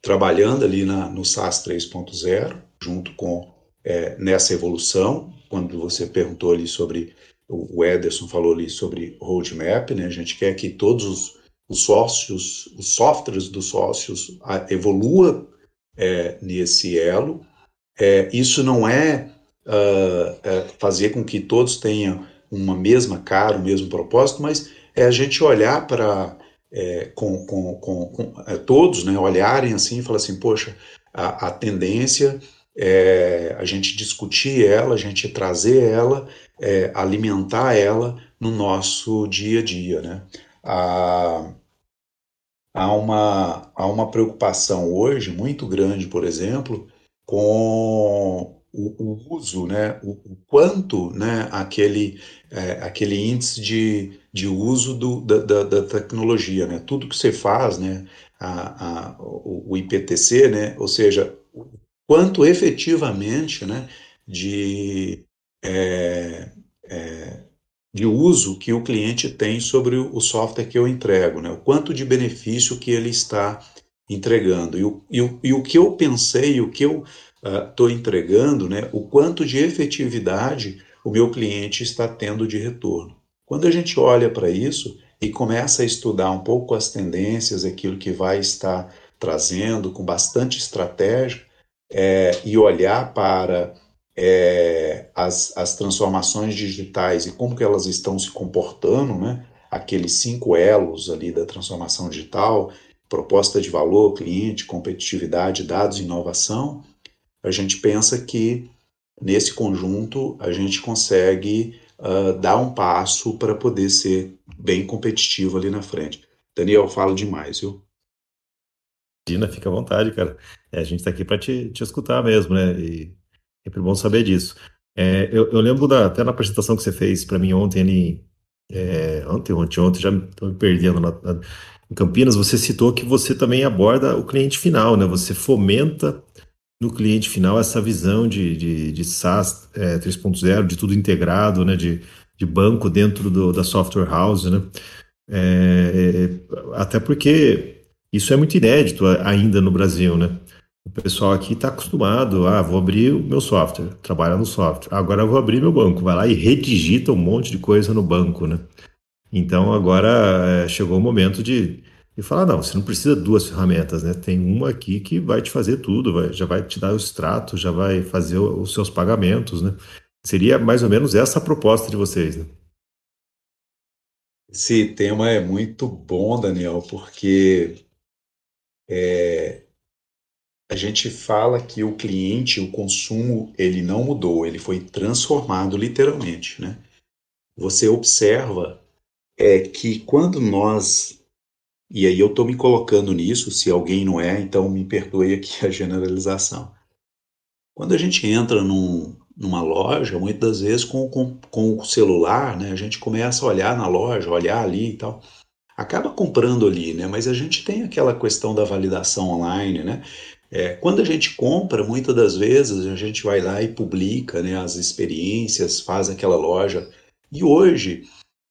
trabalhando ali na, no SaaS 3.0, junto com é, nessa evolução. Quando você perguntou ali sobre, o Ederson falou ali sobre roadmap, né? a gente quer que todos os os sócios, os softwares dos sócios evolua é, nesse elo. É, isso não é, uh, fazer com que todos tenham uma mesma cara, o mesmo propósito, mas é a gente olhar para é, com, com, com, com é, todos, né, olharem assim e falar assim, poxa, a, a tendência é a gente discutir ela, a gente trazer ela, é, alimentar ela no nosso dia a dia, né? A, há uma, há uma preocupação hoje muito grande, por exemplo, com o, o uso, né, o, o, quanto né, aquele, é, aquele índice de, de uso do, da, da, da, tecnologia, né, tudo que você faz, né, a, a, o IPTC, né, ou seja, quanto efetivamente né, de, é, é, de uso que o cliente tem sobre o software que eu entrego, né? o quanto de benefício que ele está entregando. E o, e o, e o que eu pensei, o que eu estou uh, entregando, né? o quanto de efetividade o meu cliente está tendo de retorno. Quando a gente olha para isso e começa a estudar um pouco as tendências, aquilo que vai estar trazendo com bastante estratégia, é, e olhar para é, as, as transformações digitais e como que elas estão se comportando, né? aqueles cinco elos ali da transformação digital, proposta de valor, cliente, competitividade, dados inovação, a gente pensa que nesse conjunto a gente consegue uh, dar um passo para poder ser bem competitivo ali na frente. Daniel, fala demais, viu? Dina, fica à vontade, cara. É, a gente está aqui para te, te escutar mesmo, né? E é sempre bom saber disso. É, eu, eu, lembro da, até na apresentação que você fez para mim ontem ali, é, ontem, ontem, ontem, já estou me perdendo na, na, em Campinas, você citou que você também aborda o cliente final, né? Você fomenta no cliente final essa visão de, de, de SaaS é, 3.0, de tudo integrado, né? De, de banco dentro do, da software house, né? É, é até porque isso é muito inédito ainda no Brasil, né? O pessoal aqui está acostumado, ah, vou abrir o meu software, trabalha no software. Agora eu vou abrir meu banco, vai lá e redigita um monte de coisa no banco, né? Então agora é, chegou o momento de, de falar, não, você não precisa de duas ferramentas, né? Tem uma aqui que vai te fazer tudo, vai, já vai te dar o extrato, já vai fazer os seus pagamentos, né? Seria mais ou menos essa a proposta de vocês, né? Esse tema é muito bom, Daniel, porque é, a gente fala que o cliente, o consumo, ele não mudou, ele foi transformado literalmente, né? Você observa é que quando nós e aí eu estou me colocando nisso, se alguém não é, então me perdoe aqui a generalização. Quando a gente entra num, numa loja, muitas vezes com, com, com o celular, né, a gente começa a olhar na loja, olhar ali e tal acaba comprando ali, né? Mas a gente tem aquela questão da validação online, né? É, quando a gente compra, muitas das vezes a gente vai lá e publica né, as experiências, faz aquela loja. E hoje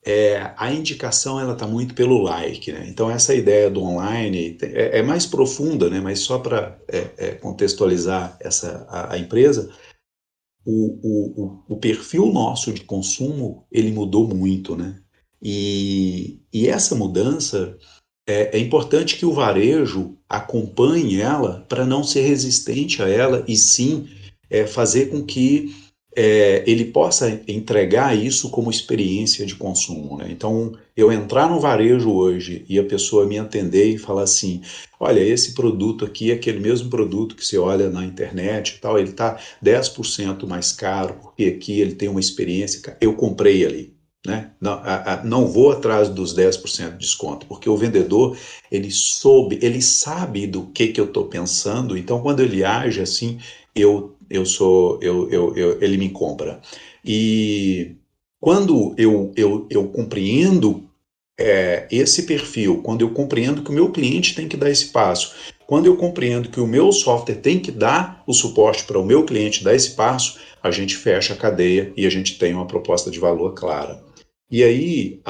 é, a indicação ela está muito pelo like, né? Então essa ideia do online é, é mais profunda, né? Mas só para é, é, contextualizar essa a, a empresa, o, o, o, perfil nosso de consumo ele mudou muito, né? E, e essa mudança é, é, importante que o varejo acompanhe ela para não ser resistente a ela e sim é, fazer com que é, ele possa entregar isso como experiência de consumo. Né? Então, eu entrar no varejo hoje e a pessoa me atender e falar assim: olha, esse produto aqui é aquele mesmo produto que você olha na internet e tal, ele está 10% mais caro, porque aqui ele tem uma experiência, eu comprei ali. Né? Não, a, a, não vou atrás dos 10% de desconto, porque o vendedor, ele soube, ele sabe do que, que eu estou pensando, então quando ele age assim, eu, eu sou, eu, eu, eu, ele me compra. E quando eu, eu, eu compreendo é, esse perfil, quando eu compreendo que o meu cliente tem que dar esse passo, quando eu compreendo que o meu software tem que dar o suporte para o meu cliente dar esse passo, a gente fecha a cadeia e a gente tem uma proposta de valor clara. E aí,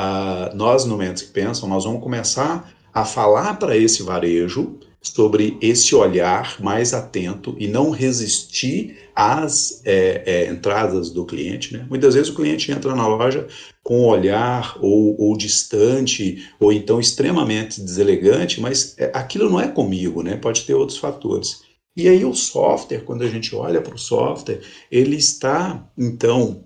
nós no Mentes que Pensam, nós vamos começar a falar para esse varejo sobre esse olhar mais atento e não resistir às é, é, entradas do cliente. Né? Muitas vezes o cliente entra na loja com um olhar ou, ou distante ou então extremamente deselegante, mas é, aquilo não é comigo, né? pode ter outros fatores. E aí o software, quando a gente olha para o software, ele está então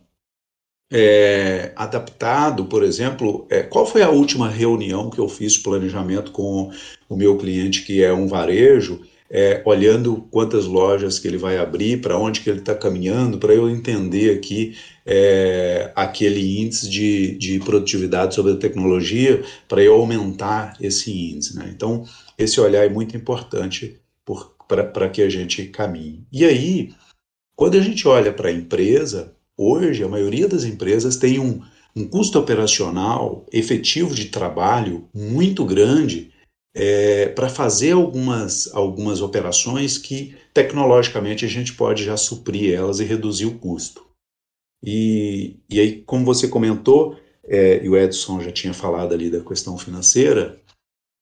é, adaptado, por exemplo, é, qual foi a última reunião que eu fiz planejamento com o meu cliente, que é um varejo, é, olhando quantas lojas que ele vai abrir, para onde que ele está caminhando, para eu entender aqui é, aquele índice de, de produtividade sobre a tecnologia, para eu aumentar esse índice. Né? Então, esse olhar é muito importante para que a gente caminhe. E aí, quando a gente olha para a empresa, hoje a maioria das empresas tem um, um custo operacional efetivo de trabalho muito grande é, para fazer algumas, algumas operações que tecnologicamente a gente pode já suprir elas e reduzir o custo. E, e aí, como você comentou, é, e o Edson já tinha falado ali da questão financeira,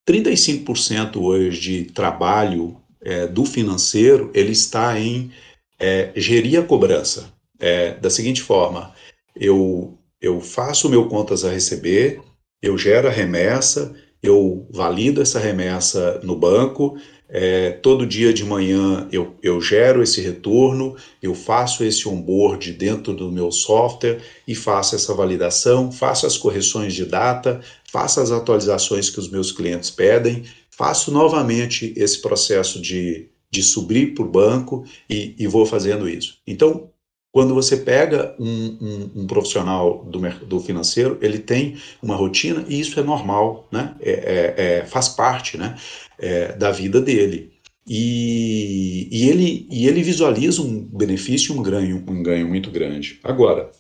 35% hoje de trabalho é, do financeiro ele está em é, gerir a cobrança. É, da seguinte forma, eu, eu faço o meu contas a receber, eu gero a remessa, eu valido essa remessa no banco, é, todo dia de manhã eu, eu gero esse retorno, eu faço esse onboard dentro do meu software e faço essa validação, faço as correções de data, faço as atualizações que os meus clientes pedem, faço novamente esse processo de, de subir para o banco e, e vou fazendo isso. Então, quando você pega um, um, um, profissional do, do financeiro, ele tem uma rotina e isso é normal, né? É, é, é, faz parte né? É, da vida dele. E, e, ele, e ele visualiza um benefício um ganho, um ganho muito grande. Agora,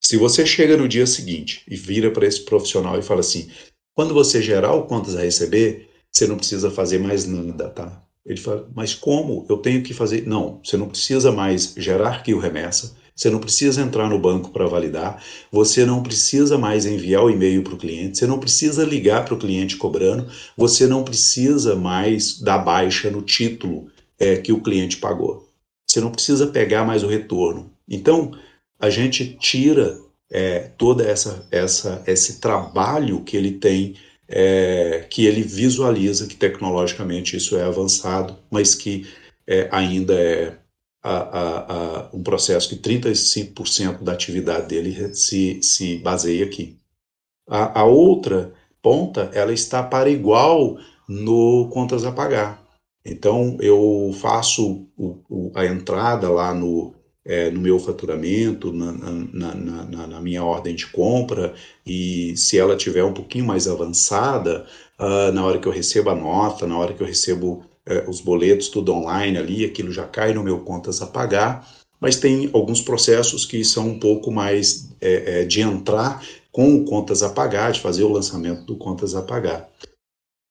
se você chega no dia seguinte e vira para esse profissional e fala assim: quando você gerar o contas a receber, você não precisa fazer mais nada, tá? Ele fala, mas como eu tenho que fazer? Não, você não precisa mais gerar arquivo remessa, você não precisa entrar no banco para validar, você não precisa mais enviar o e-mail para o cliente, você não precisa ligar para o cliente cobrando, você não precisa mais dar baixa no título é, que o cliente pagou. Você não precisa pegar mais o retorno. Então, a gente tira é, toda essa, essa esse trabalho que ele tem é, que ele visualiza que tecnologicamente isso é avançado, mas que é, ainda é a, a, a, um processo que 35% da atividade dele se, se baseia aqui. A, outra ponta, ela está para igual no contas a pagar. Então, eu faço o, o, a entrada lá no, é, no meu faturamento, na, na, na, na, minha ordem de compra, e se ela tiver um pouquinho mais avançada, uh, na hora que eu recebo a nota, na hora que eu recebo uh, os boletos, tudo online ali, aquilo já cai no meu contas a pagar, mas tem alguns processos que são um pouco mais é, é, de entrar com o contas a pagar, de fazer o lançamento do contas a pagar.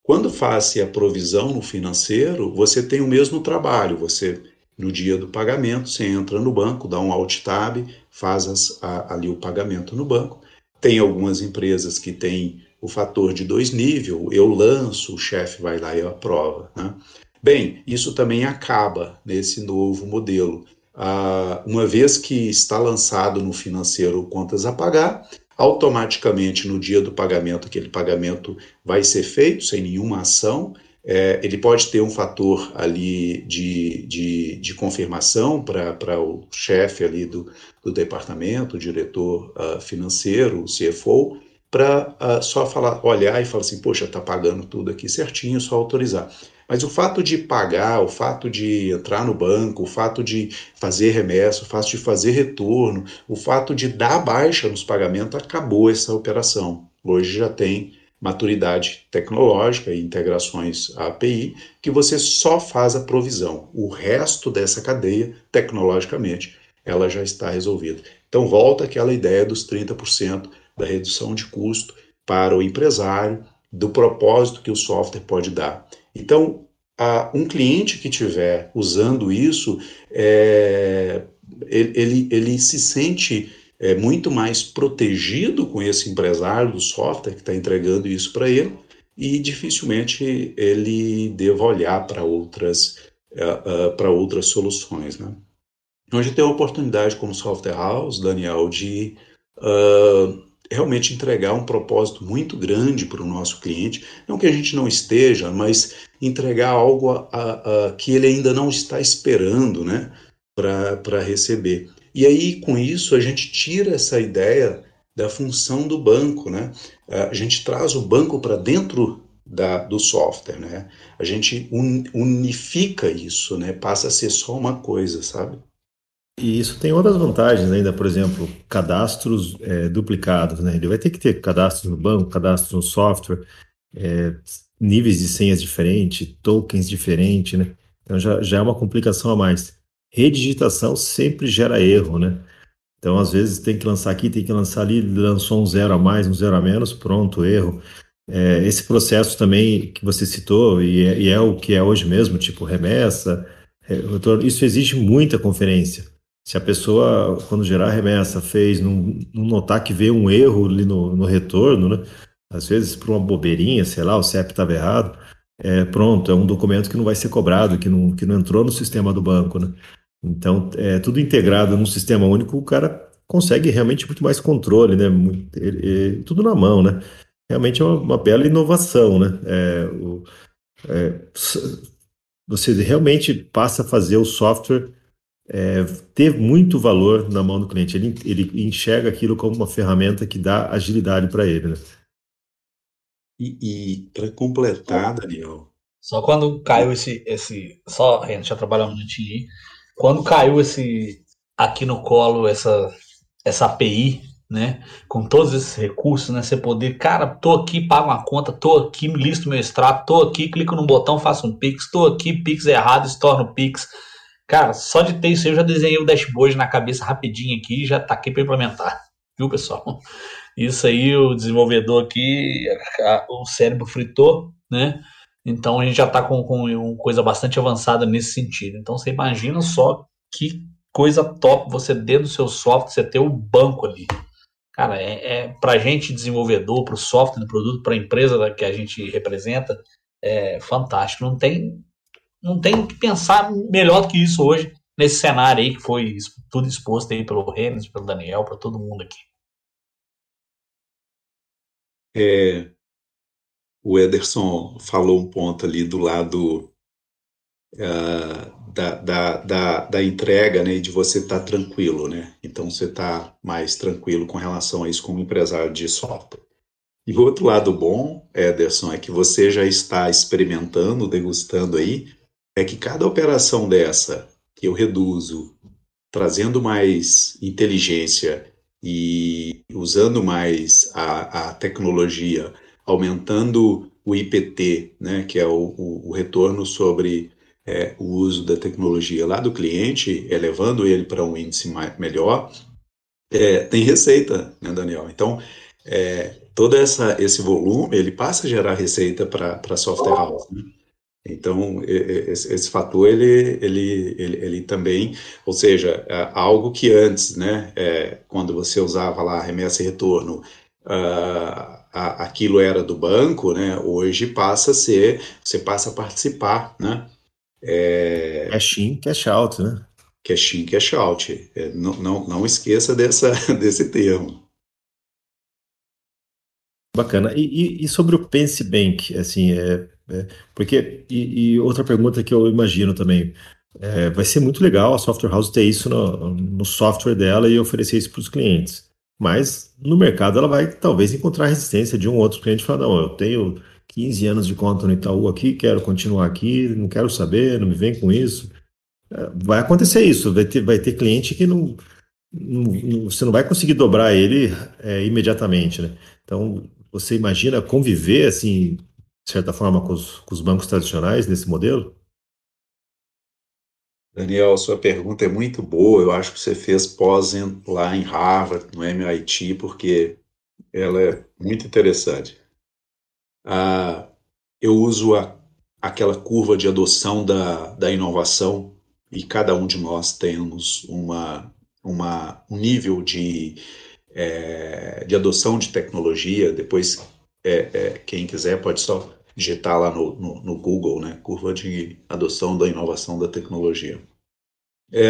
Quando faz-se a provisão no financeiro, você tem o mesmo trabalho, você no dia do pagamento, você entra no banco, dá um alt tab, faz as, a, ali o pagamento no banco. Tem algumas empresas que têm o fator de dois níveis, eu lanço, o chefe vai lá e aprova. Né? Bem, isso também acaba nesse novo modelo. Ah, uma vez que está lançado no financeiro contas a pagar, automaticamente no dia do pagamento, aquele pagamento vai ser feito sem nenhuma ação é, ele pode ter um fator ali de, de, de confirmação para o chefe ali do, do departamento, o diretor uh, financeiro, o CFO, para uh, ah, só falar, olhar e falar assim, poxa, está pagando tudo aqui certinho, só autorizar. Mas o fato de pagar, o fato de entrar no banco, o fato de fazer remessa, o fato de fazer retorno, o fato de dar baixa nos pagamentos, acabou essa operação. Hoje já tem maturidade tecnológica e integrações API, que você só faz a provisão. O resto dessa cadeia, tecnologicamente, ela já está resolvida. Então, volta aquela ideia dos 30% da redução de custo para o empresário, do propósito que o software pode dar. Então, um cliente que estiver usando isso, é, ele, ele, ele se sente é muito mais protegido com esse empresário do software que está entregando isso para ele e dificilmente ele deva olhar para outras uh, uh, para outras soluções, né? Gente tem a oportunidade como software house, Daniel, de uh, realmente entregar um propósito muito grande para o nosso cliente, não que a gente não esteja, mas entregar algo a, a, a, que ele ainda não está esperando, né, para receber. E aí, com isso, a gente tira essa ideia da função do banco, né? A gente traz o banco para dentro da, do software, né? A gente un, unifica isso, né? Passa a ser só uma coisa, sabe? E isso tem outras vantagens ainda, por exemplo, cadastros é, duplicados, né? Ele vai ter que ter cadastros no banco, cadastros no software, é, níveis de senhas diferentes, tokens diferentes, né? Então já, já é uma complicação a mais. Redigitação sempre gera erro, né? Então, às vezes, tem que lançar aqui, tem que lançar ali, lançou um zero a mais, um zero a menos, pronto, erro. É, esse processo também que você citou, e é, e é, o que é hoje mesmo, tipo remessa, é, isso exige muita conferência. Se a pessoa, quando gerar remessa, fez, não, não notar que veio um erro ali no, no retorno, né? às vezes por uma bobeirinha, sei lá, o CEP estava errado, é, pronto, é um documento que não vai ser cobrado, que não, que não entrou no sistema do banco. Né? Então, é, tudo integrado num sistema único, o cara consegue realmente muito mais controle, né? Muito, ele, ele, tudo na mão, né? Realmente é uma, uma bela inovação, né? É, o, é, você realmente passa a fazer o software é, ter muito valor na mão do cliente. Ele, ele enxerga aquilo como uma ferramenta que dá agilidade para ele, né? E, e para completar, Daniel. Só quando caiu esse. esse só, a gente já trabalhou um minutinho aí. Quando caiu esse aqui no colo essa, essa API, né? Com todos esses recursos, né? Você poder, cara, tô aqui, pago uma conta, tô aqui, listo meu extrato, tô aqui, clico no botão, faço um Pix, tô aqui, Pix errado, estorno Pix. Cara, só de ter isso eu já desenhei o dashboard na cabeça rapidinho aqui e já tá aqui para implementar. Viu, pessoal? Isso aí o desenvolvedor aqui, o cérebro fritou, né? Então a gente já está com, com uma coisa bastante avançada nesse sentido. Então você imagina só que coisa top você dentro do seu software, você ter o banco ali. Cara, é, é para a gente desenvolvedor, para o software, do produto, para a empresa que a gente representa, é fantástico. Não tem, não tem que pensar melhor do que isso hoje nesse cenário aí que foi tudo exposto aí pelo Renes, pelo Daniel, para todo mundo aqui. É, o Ederson falou um ponto ali do lado uh, da, da, da, da, entrega, né, de você estar tá tranquilo, né? Então você está mais tranquilo com relação a isso como empresário de software. E o outro lado bom, Ederson, é que você já está experimentando, degustando aí, é que cada operação dessa que eu reduzo, trazendo mais inteligência e usando mais a, a tecnologia, aumentando o IPT, né, que é o, o, o retorno sobre é, o uso da tecnologia lá do cliente, elevando ele para um índice mais, melhor, é, tem receita, né, Daniel? Então, é, todo essa, esse volume, ele passa a gerar receita para a software house, né? Então, esse, esse, fator, ele, ele, ele, ele, também, ou seja, é algo que antes, né, é, quando você usava lá remessa e retorno, uh, a, aquilo era do banco, né, hoje passa a ser, você passa a participar, né. É, cash in, cash out, né. Cash in, cash out. É, não, não, não esqueça dessa, desse termo. Bacana. E, e, e sobre o Pense Bank, assim, é, é, porque, e, e, outra pergunta que eu imagino também, é, vai ser muito legal a software house ter isso no, no software dela e oferecer isso para os clientes. Mas no mercado ela vai talvez encontrar resistência de um outro cliente falar, não, eu tenho 15 anos de conta no Itaú aqui, quero continuar aqui, não quero saber, não me vem com isso. É, vai acontecer isso, vai ter, vai ter cliente que não, não você não vai conseguir dobrar ele é, imediatamente, né? Então, você imagina conviver assim de certa forma, com os, com os bancos tradicionais nesse modelo? Daniel, sua pergunta é muito boa. Eu acho que você fez pós lá em Harvard, no MIT, porque ela é muito interessante. Ah, eu uso a, aquela curva de adoção da, da inovação e cada um de nós temos uma, uma, um nível de, é, de adoção de tecnologia. Depois, é, é, quem quiser pode só digitar lá no, no, no, Google, né? Curva de adoção da inovação da tecnologia. É,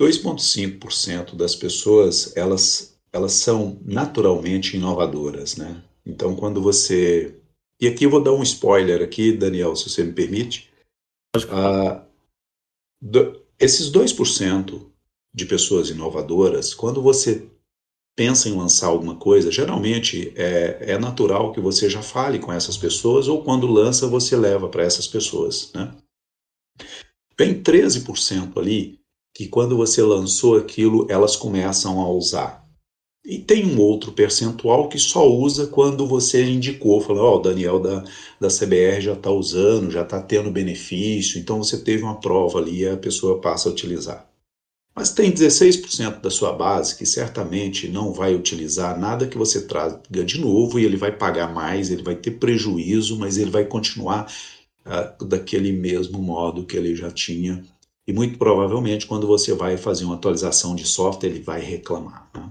2,5% das pessoas elas, elas são naturalmente inovadoras, né? Então, quando você e aqui eu vou dar um spoiler aqui, Daniel, se você me permite. Ah, do, esses 2% de pessoas inovadoras, quando você pensa em lançar alguma coisa, geralmente é, é natural que você já fale com essas pessoas ou quando lança você leva para essas pessoas, né? Tem 13% ali que quando você lançou aquilo, elas começam a usar. E tem um outro percentual que só usa quando você indicou, falou, ó, oh, o Daniel da, da CBR já está usando, já está tendo benefício, então você teve uma prova ali e a pessoa passa a utilizar. Mas tem 16% da sua base que certamente não vai utilizar nada que você traga de novo e ele vai pagar mais, ele vai ter prejuízo, mas ele vai continuar uh, daquele mesmo modo que ele já tinha. E muito provavelmente, quando você vai fazer uma atualização de software, ele vai reclamar. Né?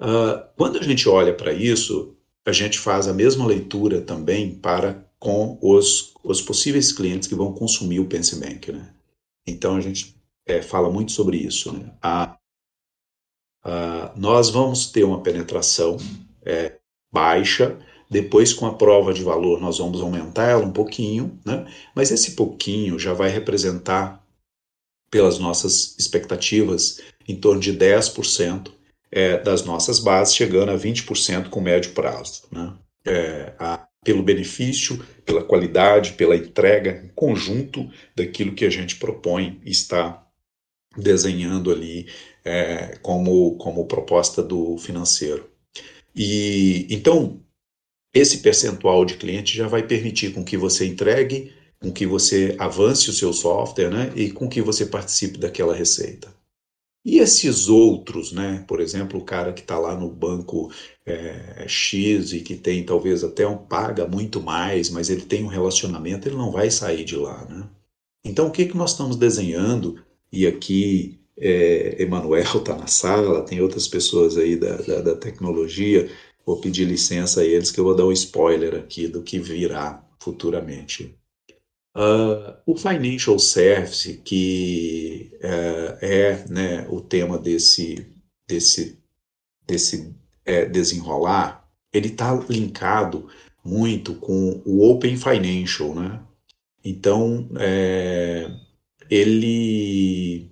Uh, quando a gente olha para isso, a gente faz a mesma leitura também para com os, os possíveis clientes que vão consumir o Pense Bank. Né? Então a gente é, fala muito sobre isso. Né? A, a, nós vamos ter uma penetração é, baixa, depois com a prova de valor nós vamos aumentar ela um pouquinho, né? mas esse pouquinho já vai representar, pelas nossas expectativas, em torno de 10% é, das nossas bases, chegando a 20% com médio prazo. Né? É, a, pelo benefício, pela qualidade, pela entrega, conjunto daquilo que a gente propõe está desenhando ali é, como, como proposta do financeiro. E então esse percentual de cliente já vai permitir com que você entregue, com que você avance o seu software, né, e com que você participe daquela receita. E esses outros, né? Por exemplo, o cara que está lá no banco é, X e que tem talvez até um paga muito mais, mas ele tem um relacionamento, ele não vai sair de lá, né? Então, o que, que nós estamos desenhando? E aqui, é, Emanuel está na sala, tem outras pessoas aí da, da, da tecnologia. Vou pedir licença a eles que eu vou dar um spoiler aqui do que virá futuramente. Uh, o financial service, que uh, é né, o tema desse, desse, desse é, desenrolar, ele está linkado muito com o Open Financial, né? Então, é, ele,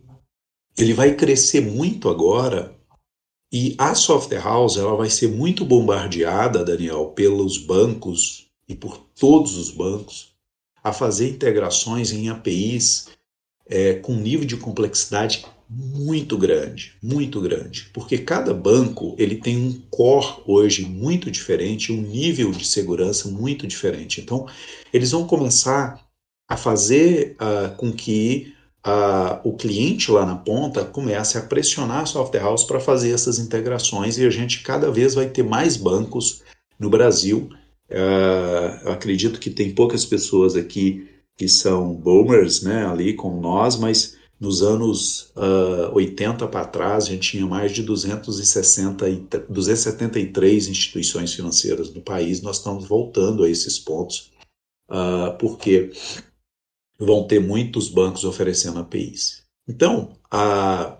ele vai crescer muito agora e a software house ela vai ser muito bombardeada, Daniel, pelos bancos e por todos os bancos a fazer integrações em APIs é, com nível de complexidade muito grande, muito grande, porque cada banco ele tem um core hoje muito diferente, um nível de segurança muito diferente. Então, eles vão começar a fazer uh, com que uh, o cliente lá na ponta comece a pressionar a software house para fazer essas integrações e a gente cada vez vai ter mais bancos no Brasil. Uh, acredito que tem poucas pessoas aqui que são boomers, né, ali com nós, mas nos anos uh, ah, 80 para trás, a gente tinha mais de 260 e, 273 instituições financeiras no país. Nós estamos voltando a esses pontos, uh, porque vão ter muitos bancos oferecendo APIs. Então, a,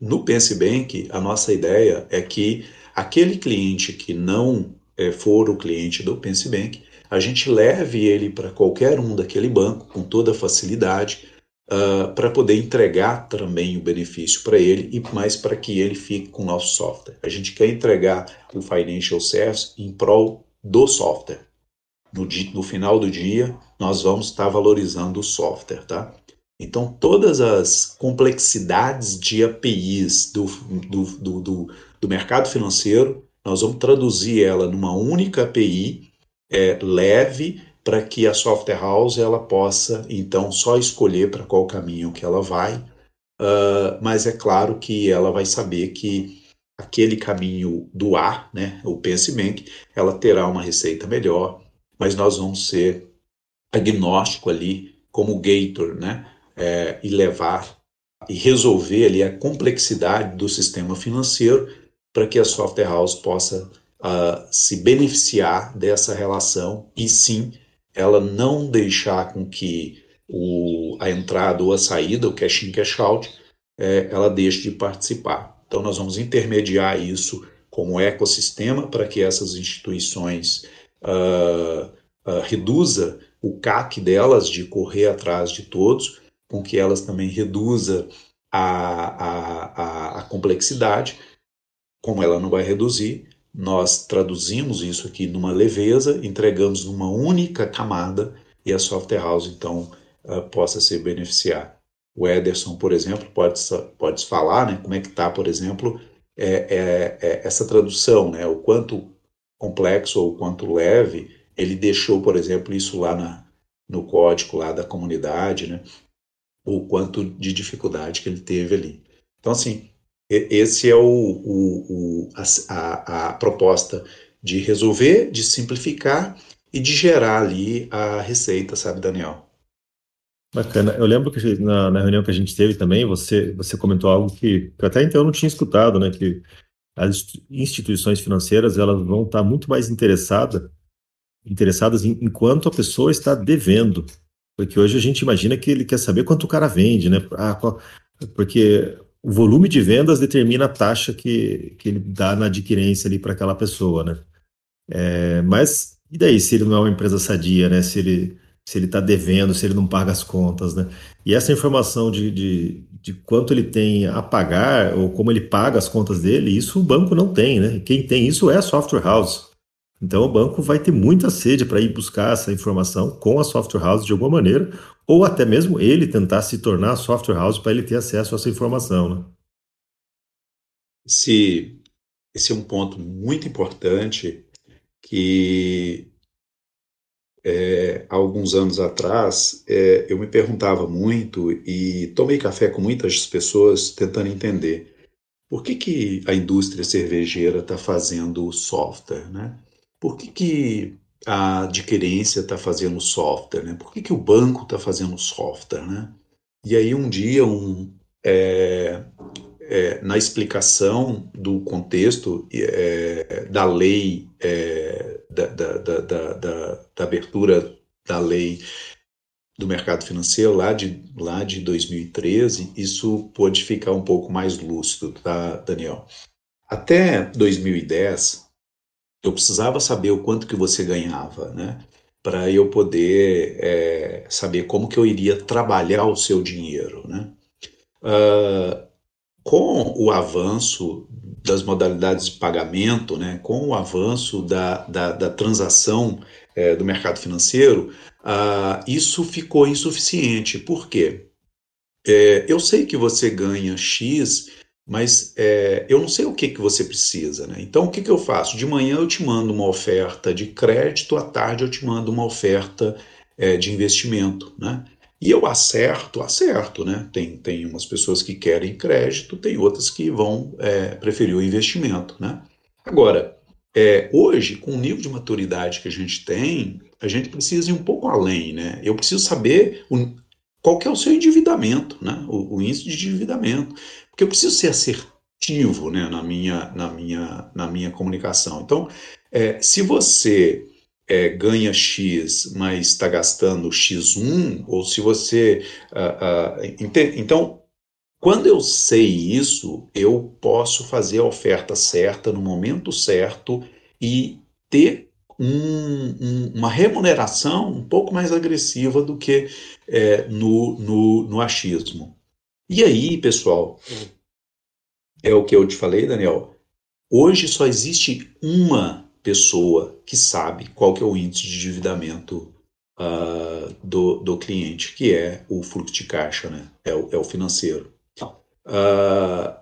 no Pense Bank, a nossa ideia é que aquele cliente que não é, for o cliente do PenseBank, a gente leve ele para qualquer um daquele banco com toda facilidade uh, para poder entregar também o benefício para ele e mais para que ele fique com o nosso software. A gente quer entregar o Financial Service em prol do software. No, no final do dia, nós vamos estar valorizando o software, tá? Então, todas as complexidades de APIs do, do, do, do, do mercado financeiro nós vamos traduzir ela numa única API é, leve para que a software house ela possa então só escolher para qual caminho que ela vai, uh, mas é claro que ela vai saber que aquele caminho do A, né, o Bank, ela terá uma receita melhor, mas nós vamos ser agnóstico ali como gator, né, é, e levar e resolver ali a complexidade do sistema financeiro para que a software house possa uh, se beneficiar dessa relação e sim ela não deixar com que o, a entrada ou a saída, o cash in, cash out, é, ela deixe de participar. Então nós vamos intermediar isso como ecossistema para que essas instituições uh, uh, reduza o CAC delas de correr atrás de todos, com que elas também reduza a, a, a, a complexidade como ela não vai reduzir, nós traduzimos isso aqui numa leveza, entregamos numa única camada e a software house então uh, possa se beneficiar. O Ederson, por exemplo, pode, pode falar né, como é que está, por exemplo, é, é, é essa tradução, né, o quanto complexo ou quanto leve ele deixou, por exemplo, isso lá na, no código lá da comunidade, né, o quanto de dificuldade que ele teve ali. Então, assim, esse é o, o, o a, a, proposta de resolver, de simplificar e de gerar ali a receita, sabe, Daniel? Bacana. Eu lembro que na, na, reunião que a gente teve também, você, você comentou algo que, que até então eu não tinha escutado, né? Que as instituições financeiras elas vão estar muito mais interessadas interessadas em, em quanto a pessoa está devendo. Porque hoje a gente imagina que ele quer saber quanto o cara vende, né? Ah, qual, porque o volume de vendas determina a taxa que, que ele dá na adquirência ali para aquela pessoa, né? É, mas e daí se ele não é uma empresa sadia, né? Se ele se ele está devendo, se ele não paga as contas, né? E essa informação de, de, de, quanto ele tem a pagar ou como ele paga as contas dele, isso o banco não tem, né? Quem tem isso é a software house. Então o banco vai ter muita sede para ir buscar essa informação com a software house de alguma maneira, ou até mesmo ele tentar se tornar a software house para ele ter acesso a essa informação. Né? Esse, esse é um ponto muito importante que é, há alguns anos atrás é, eu me perguntava muito e tomei café com muitas pessoas tentando entender por que, que a indústria cervejeira está fazendo software, né? Por que, que a adquirência está fazendo software, né? Por que, que o banco está fazendo software, né? E aí um dia, um, é, é, na explicação do contexto é, da lei, é, da, da, da, da, abertura da lei do mercado financeiro lá de, lá de 2013, isso pode ficar um pouco mais lúcido, tá, Daniel? Até 2010, eu precisava saber o quanto que você ganhava, né? Para eu poder é, saber como que eu iria trabalhar o seu dinheiro, né? Uh, com o avanço das modalidades de pagamento, né, com o avanço da, da, da transação é, do mercado financeiro, uh, isso ficou insuficiente. Por quê? É, eu sei que você ganha X mas é, eu não sei o que, que você precisa. Né? Então, o que, que eu faço? De manhã eu te mando uma oferta de crédito, à tarde eu te mando uma oferta é, de investimento. Né? E eu acerto, acerto. Né? Tem, tem umas pessoas que querem crédito, tem outras que vão é, preferir o investimento. Né? Agora, é, hoje, com o nível de maturidade que a gente tem, a gente precisa ir um pouco além. Né? Eu preciso saber o, qual que é o seu endividamento, né? o, o índice de endividamento. Porque eu preciso ser assertivo né, na, minha, na, minha, na minha comunicação. Então, é, se você é, ganha X, mas está gastando X1, ou se você. Uh, uh, então, quando eu sei isso, eu posso fazer a oferta certa no momento certo e ter um, um, uma remuneração um pouco mais agressiva do que é, no, no, no achismo. E aí, pessoal, é o que eu te falei, Daniel. Hoje só existe uma pessoa que sabe qual que é o índice de endividamento uh, do, do cliente, que é o fluxo de caixa, né? É o, é o financeiro. Uh,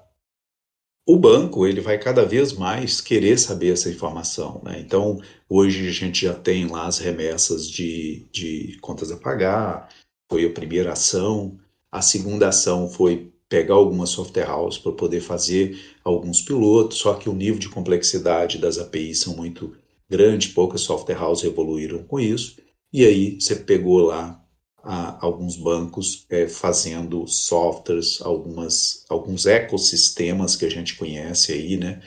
o banco ele vai cada vez mais querer saber essa informação. Né? Então, hoje a gente já tem lá as remessas de, de contas a pagar, foi a primeira ação. A segunda ação foi pegar algumas software houses para poder fazer alguns pilotos, só que o nível de complexidade das APIs são muito grande, poucas software houses evoluíram com isso, e aí você pegou lá a, alguns bancos é, fazendo softwares, algumas, alguns ecossistemas que a gente conhece aí, né?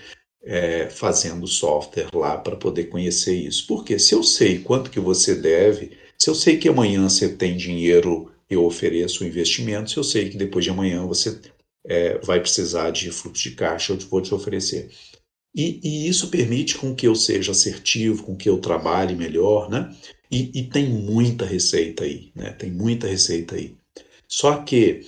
É, fazendo software lá para poder conhecer isso. Porque se eu sei quanto que você deve, se eu sei que amanhã você tem dinheiro eu ofereço o investimento se eu sei que depois de amanhã você é, vai precisar de fluxo de caixa, eu vou te oferecer. E, e, isso permite com que eu seja assertivo, com que eu trabalhe melhor, né? E, e tem muita receita aí, né? Tem muita receita aí. Só que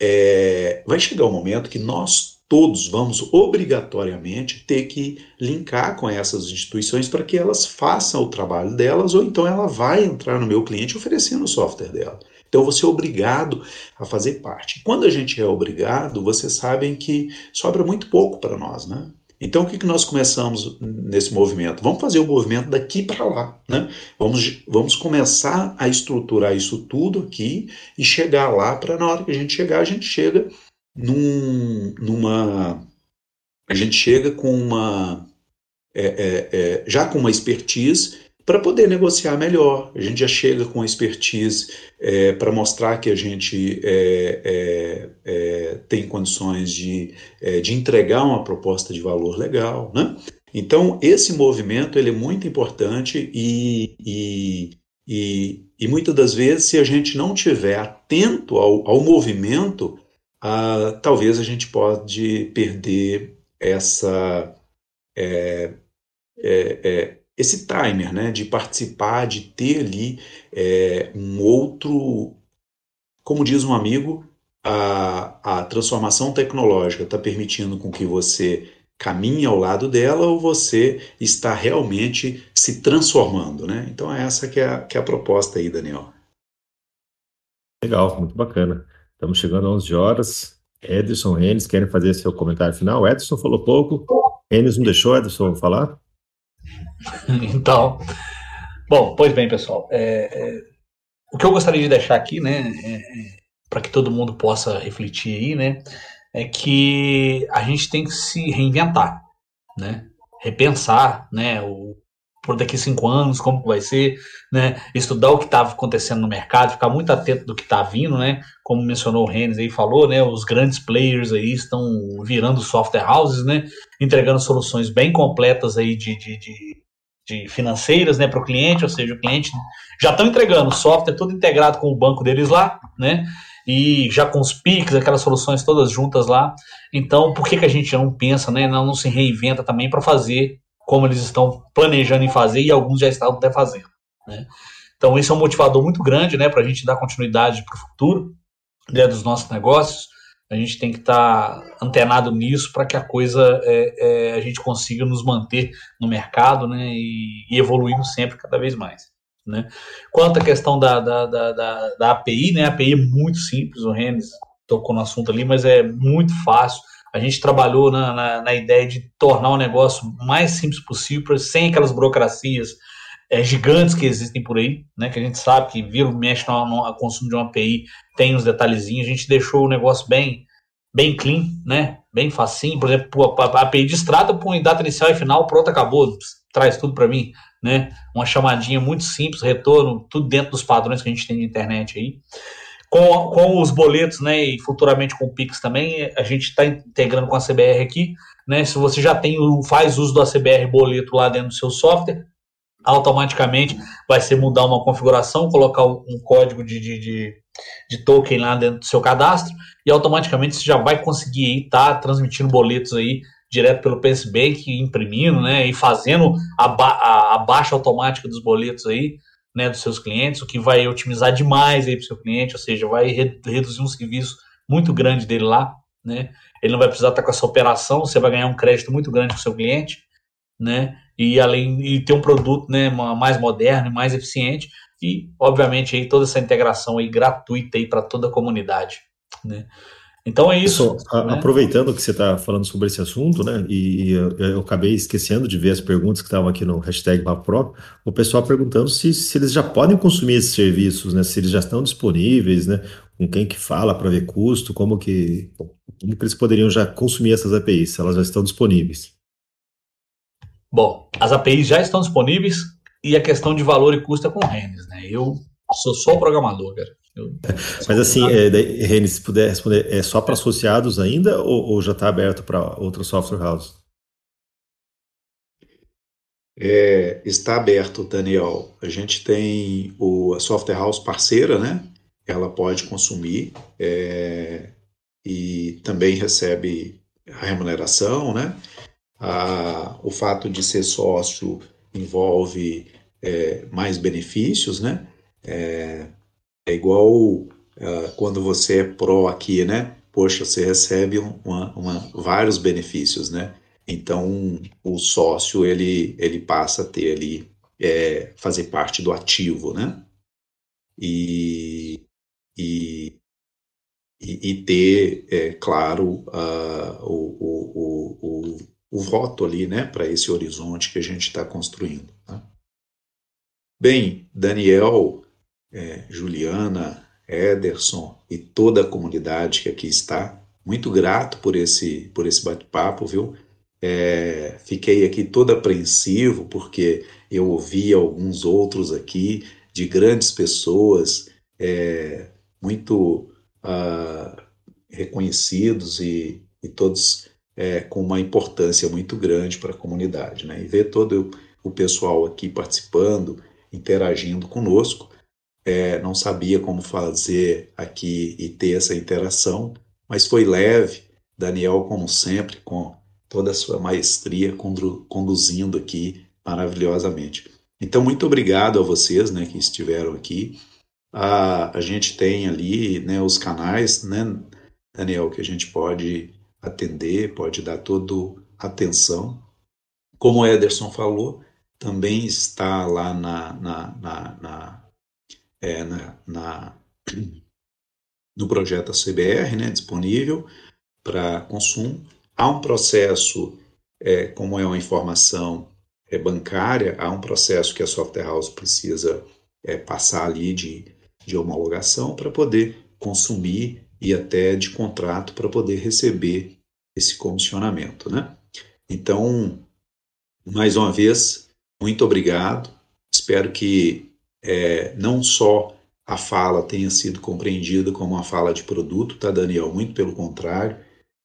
é, vai chegar um momento que nós todos vamos obrigatoriamente ter que linkar com essas instituições para que elas façam o trabalho delas, ou então ela vai entrar no meu cliente oferecendo o software dela. Então você é obrigado a fazer parte. Quando a gente é obrigado, vocês sabem que sobra muito pouco para nós, né? Então o que, que nós começamos nesse movimento? Vamos fazer o movimento daqui para lá, né? Vamos, vamos começar a estruturar isso tudo aqui e chegar lá para na hora que a gente chegar, a gente chega num, numa. A gente chega com uma. É, é, é, já com uma expertise para poder negociar melhor. A gente já chega com expertise é, para mostrar que a gente é, é, é tem condições de, é, de entregar uma proposta de valor legal. Né? Então, esse movimento ele é muito importante e, e, e, e muitas das vezes, se a gente não tiver atento ao, ao movimento, talvez a gente pode perder essa... Esse timer, né, de participar, de ter ali é, um outro, como diz um amigo, a, a transformação tecnológica está permitindo com que você caminhe ao lado dela ou você está realmente se transformando, né? Então é essa que é a, que é a proposta aí, Daniel. Legal, muito bacana. Estamos chegando a 11 horas. Edson, Renes, querem fazer seu comentário final? Edson falou pouco. Renes não deixou Edson falar? então, bom, pois bem, pessoal. É, é, o que eu gostaria de deixar aqui, né, é, é para que todo mundo possa refletir aí, né, é que a gente tem que se reinventar, né, repensar, né, o por daqui cinco anos, como vai ser, né? Estudar o que estava acontecendo no mercado, ficar muito atento do que está vindo, né? Como mencionou o Rennes aí, falou, né? Os grandes players aí estão virando software houses, né? Entregando soluções bem completas aí de, de, de, de financeiras, né? Para o cliente, ou seja, o cliente já estão entregando software todo integrado com o banco deles lá, né? E já com os PIX, aquelas soluções todas juntas lá. Então, por que, que a gente não pensa, né? Não, não se reinventa também para fazer como eles estão planejando em fazer e alguns já estão até fazendo. Né? Então, isso é um motivador muito grande né, para a gente dar continuidade para o futuro né, dos nossos negócios. A gente tem que estar tá antenado nisso para que a coisa é, é, a gente consiga nos manter no mercado né, e, e evoluindo sempre cada vez mais. Né? Quanto à questão da, da, da, da, da API, né, a API é muito simples, o Rennes tocou no assunto ali, mas é muito fácil a gente trabalhou na, na, na, ideia de tornar o negócio mais simples possível, sem aquelas burocracias é, gigantes que existem por aí, né? Que a gente sabe que vira mexe no, no consumo de uma API, tem os detalhezinhos. A gente deixou o negócio bem, bem clean, né? Bem facinho. Por exemplo, a, a API destrata põe data inicial e final, pronto, acabou. Traz tudo para mim, né? Uma chamadinha muito simples, retorno, tudo dentro dos padrões que a gente tem de internet aí. Com, com os boletos, né, e futuramente com o Pix também, a gente está integrando com a CBR aqui, né, se você já tem, faz uso do ACBR boleto lá dentro do seu software, automaticamente vai ser mudar uma configuração, colocar um código de, de, de, de token lá dentro do seu cadastro, e automaticamente você já vai conseguir estar tá transmitindo boletos aí direto pelo PSBank, imprimindo, né, e fazendo a, a, a baixa automática dos boletos aí, né, dos seus clientes, o que vai otimizar demais aí para o seu cliente, ou seja, vai re reduzir um serviço muito grande dele lá, né? Ele não vai precisar estar com essa operação, você vai ganhar um crédito muito grande com o seu cliente, né? E além e ter um produto, né, mais moderno e mais eficiente e, obviamente, aí toda essa integração aí gratuita aí para toda a comunidade, né? Então é isso. né? Aproveitando que você está falando sobre esse assunto, né? E eu, eu, acabei esquecendo de ver as perguntas que estavam aqui no hashtag Pro, o pessoal perguntando se, se eles já podem consumir esses serviços, né? Se eles já estão disponíveis, né? Com quem que fala para ver custo, como que, como que eles poderiam já consumir essas APIs, se elas já estão disponíveis. Bom, as APIs já estão disponíveis e a questão de valor e custo é com o Rennes, né? Eu sou só programador, cara. Mas assim, é, daí, Reni, se puder responder, é só para associados ainda ou, ou já está aberto para outros software houses? É, está aberto, Daniel. A gente tem o, a software house parceira, né? Ela pode consumir é, e também recebe a remuneração, né? A, o fato de ser sócio envolve é, mais benefícios, né? É, é igual uh, quando você é pró aqui, né? poxa, você recebe uma, uma, vários benefícios, né? Então, o sócio, ele, ele passa a ter ali, é, fazer parte do ativo, né? E, e, e, ter, é, claro, uh, o, o, o, o, voto ali, né? Para esse horizonte que a gente está construindo. Né? Bem, Daniel, é, Juliana, Ederson e toda a comunidade que aqui está, muito grato por esse, por esse bate-papo, viu? É, fiquei aqui todo apreensivo porque eu ouvi alguns outros aqui de grandes pessoas é, muito uh, reconhecidos e, e todos é, com uma importância muito grande para a comunidade. Né? E ver todo o pessoal aqui participando, interagindo conosco, é, não sabia como fazer aqui e ter essa interação, mas foi leve. Daniel, como sempre, com toda a sua maestria conduzindo aqui maravilhosamente. Então, muito obrigado a vocês né, que estiveram aqui. A, a gente tem ali né, os canais, né, Daniel, que a gente pode atender, pode dar toda atenção. Como o Ederson falou, também está lá na, na, na, na, é, na, na no projeto CBR, né, disponível para consumo. Há um processo, é, como é uma informação é, bancária, há um processo que a software house precisa é, passar ali de, de homologação para poder consumir e até de contrato para poder receber esse comissionamento, né? Então, mais uma vez, muito obrigado. Espero que é, não só a fala tenha sido compreendida como uma fala de produto, tá, Daniel? Muito pelo contrário.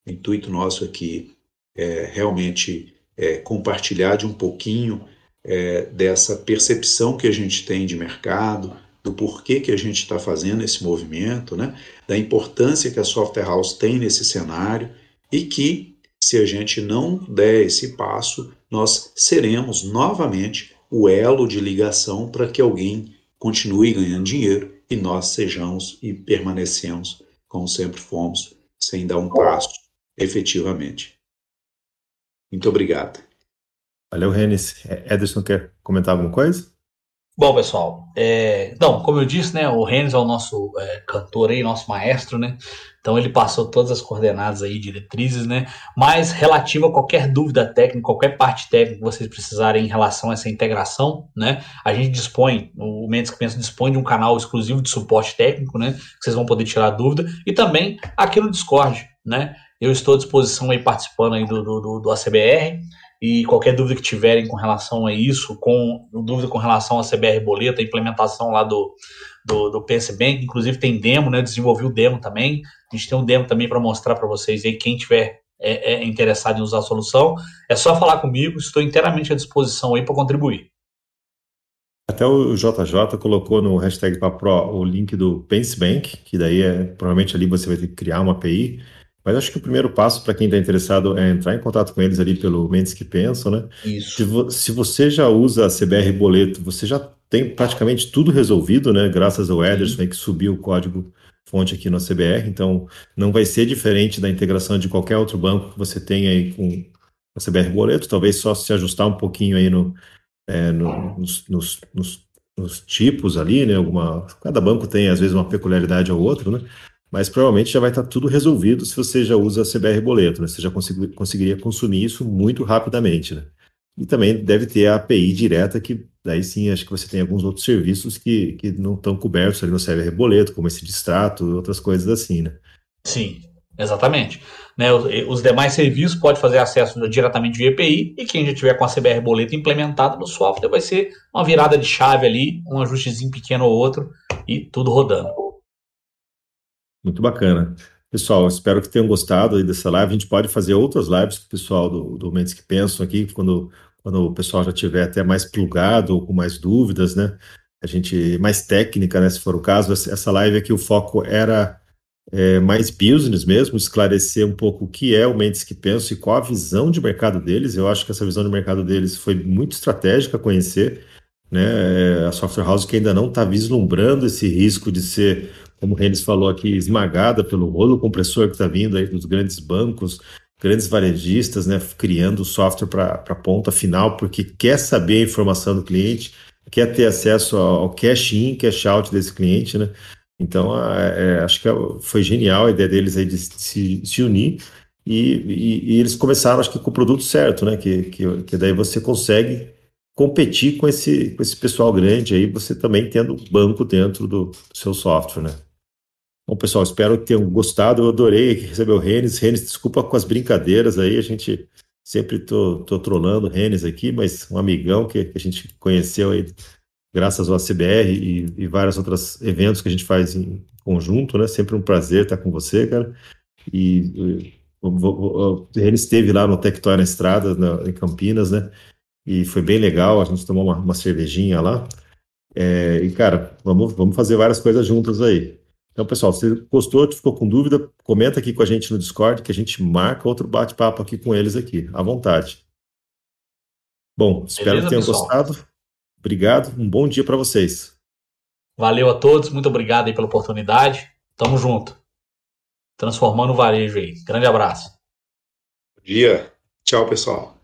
O intuito nosso aqui é realmente é, compartilhar de um pouquinho é, dessa percepção que a gente tem de mercado, do porquê que a gente está fazendo esse movimento, né? da importância que a software house tem nesse cenário e que, se a gente não der esse passo, nós seremos novamente o elo de ligação para que alguém continue ganhando dinheiro e nós sejamos e permanecemos como sempre fomos, sem dar um passo efetivamente. Muito obrigado. Valeu, Renis. É, Ederson quer comentar alguma coisa? Bom, pessoal, é, não, como eu disse, né, o Renis é o nosso é, cantor aí, nosso maestro, né? Então ele passou todas as coordenadas aí, diretrizes, né? Mas relativo a qualquer dúvida técnica, qualquer parte técnica que vocês precisarem em relação a essa integração, né? A gente dispõe, o Mendes que Pensa dispõe de um canal exclusivo de suporte técnico, né? Que vocês vão poder tirar dúvida. E também aqui no Discord, né? Eu estou à disposição aí participando aí do, do, do ACBR e qualquer dúvida que tiverem com relação a isso, com dúvida com relação a CBR Boleta, a implementação lá do, do, do PS Bank, inclusive tem demo, né? Eu desenvolvi o demo também. A gente tem um demo também para mostrar para vocês aí, quem tiver é, é, interessado em usar a solução, é só falar comigo, estou inteiramente à disposição aí para contribuir. Até o JJ colocou no hashtag PAPRO o link do PenseBank, que daí é, provavelmente ali você vai ter que criar uma API mas acho que o primeiro passo para quem está interessado é entrar em contato com eles ali pelo Mentes que Pensam, né? Isso. Se, vo se, você já usa a CBR Boleto, você já tem praticamente tudo resolvido, né? Graças ao Ederson que subiu o código fonte aqui no CBR, então não vai ser diferente da integração de qualquer outro banco que você tenha aí com a CBR Boleto, talvez só se ajustar um pouquinho aí no, é, no nos, nos, nos, nos tipos ali, né? Alguma, cada banco tem às vezes uma peculiaridade ao outro, né? Mas provavelmente já vai estar tudo resolvido se você já usa CBR Boleto, né? Você já consegui, conseguiria consumir isso muito rapidamente, né? E também deve ter a API direta, que daí sim acho que você tem alguns outros serviços que, que não estão cobertos ali no CBR Boleto, como esse distrato, outras coisas assim, né? Sim, exatamente. Né, os, os, demais serviços pode fazer acesso diretamente via API e quem já tiver com a CBR Boleto implementada no software vai ser uma virada de chave ali, um ajustezinho pequeno ou outro e tudo rodando. Muito bacana. Pessoal, espero que tenham gostado aí dessa live. A gente pode fazer outras lives com o pessoal do, do Mentes que Pensam aqui, quando, quando o pessoal já tiver até mais plugado ou com mais dúvidas, né? A gente, mais técnica, né? Se for o caso. Essa live aqui, o foco era é, mais business mesmo, esclarecer um pouco o que é o Mentes que Pensam e qual a visão de mercado deles. Eu acho que essa visão de mercado deles foi muito estratégica conhecer, né? É, a software house que ainda não está vislumbrando esse risco de ser como o Renes falou aqui, esmagada pelo rolo compressor que está vindo aí dos grandes bancos, grandes varejistas, né, criando software para a ponta final, porque quer saber a informação do cliente, quer ter acesso ao cash in, cash out desse cliente, né? Então, é, acho que foi genial a ideia deles aí de se, se unir e, e, e, eles começaram, acho que, com o produto certo, né? Que, que, que daí você consegue competir com esse, com esse pessoal grande aí, você também tendo banco dentro do, do seu software, né? Bom, pessoal, espero que tenham gostado. Eu adorei receber o Renes. Renes, desculpa com as brincadeiras aí, a gente sempre tô, tô trolando o Renes aqui, mas um amigão que, que a gente conheceu aí graças ao ACBR e, e vários outros eventos que a gente faz em conjunto, né? Sempre um prazer estar com você, cara. E, o Renes esteve lá no Tectoy na estrada, na, em Campinas, né? E foi bem legal, a gente tomou uma, uma cervejinha lá. É, e, cara, vamos, vamos fazer várias coisas juntas aí. Então, pessoal, se gostou, ficou com dúvida, comenta aqui com a gente no Discord que a gente marca outro bate-papo aqui com eles aqui, à vontade. Bom, espero Beleza, que tenham pessoal? gostado. Obrigado, um bom dia para vocês. Valeu a todos, muito obrigado aí pela oportunidade. Tamo junto. Transformando o varejo aí. Grande abraço. Bom dia. Tchau, pessoal.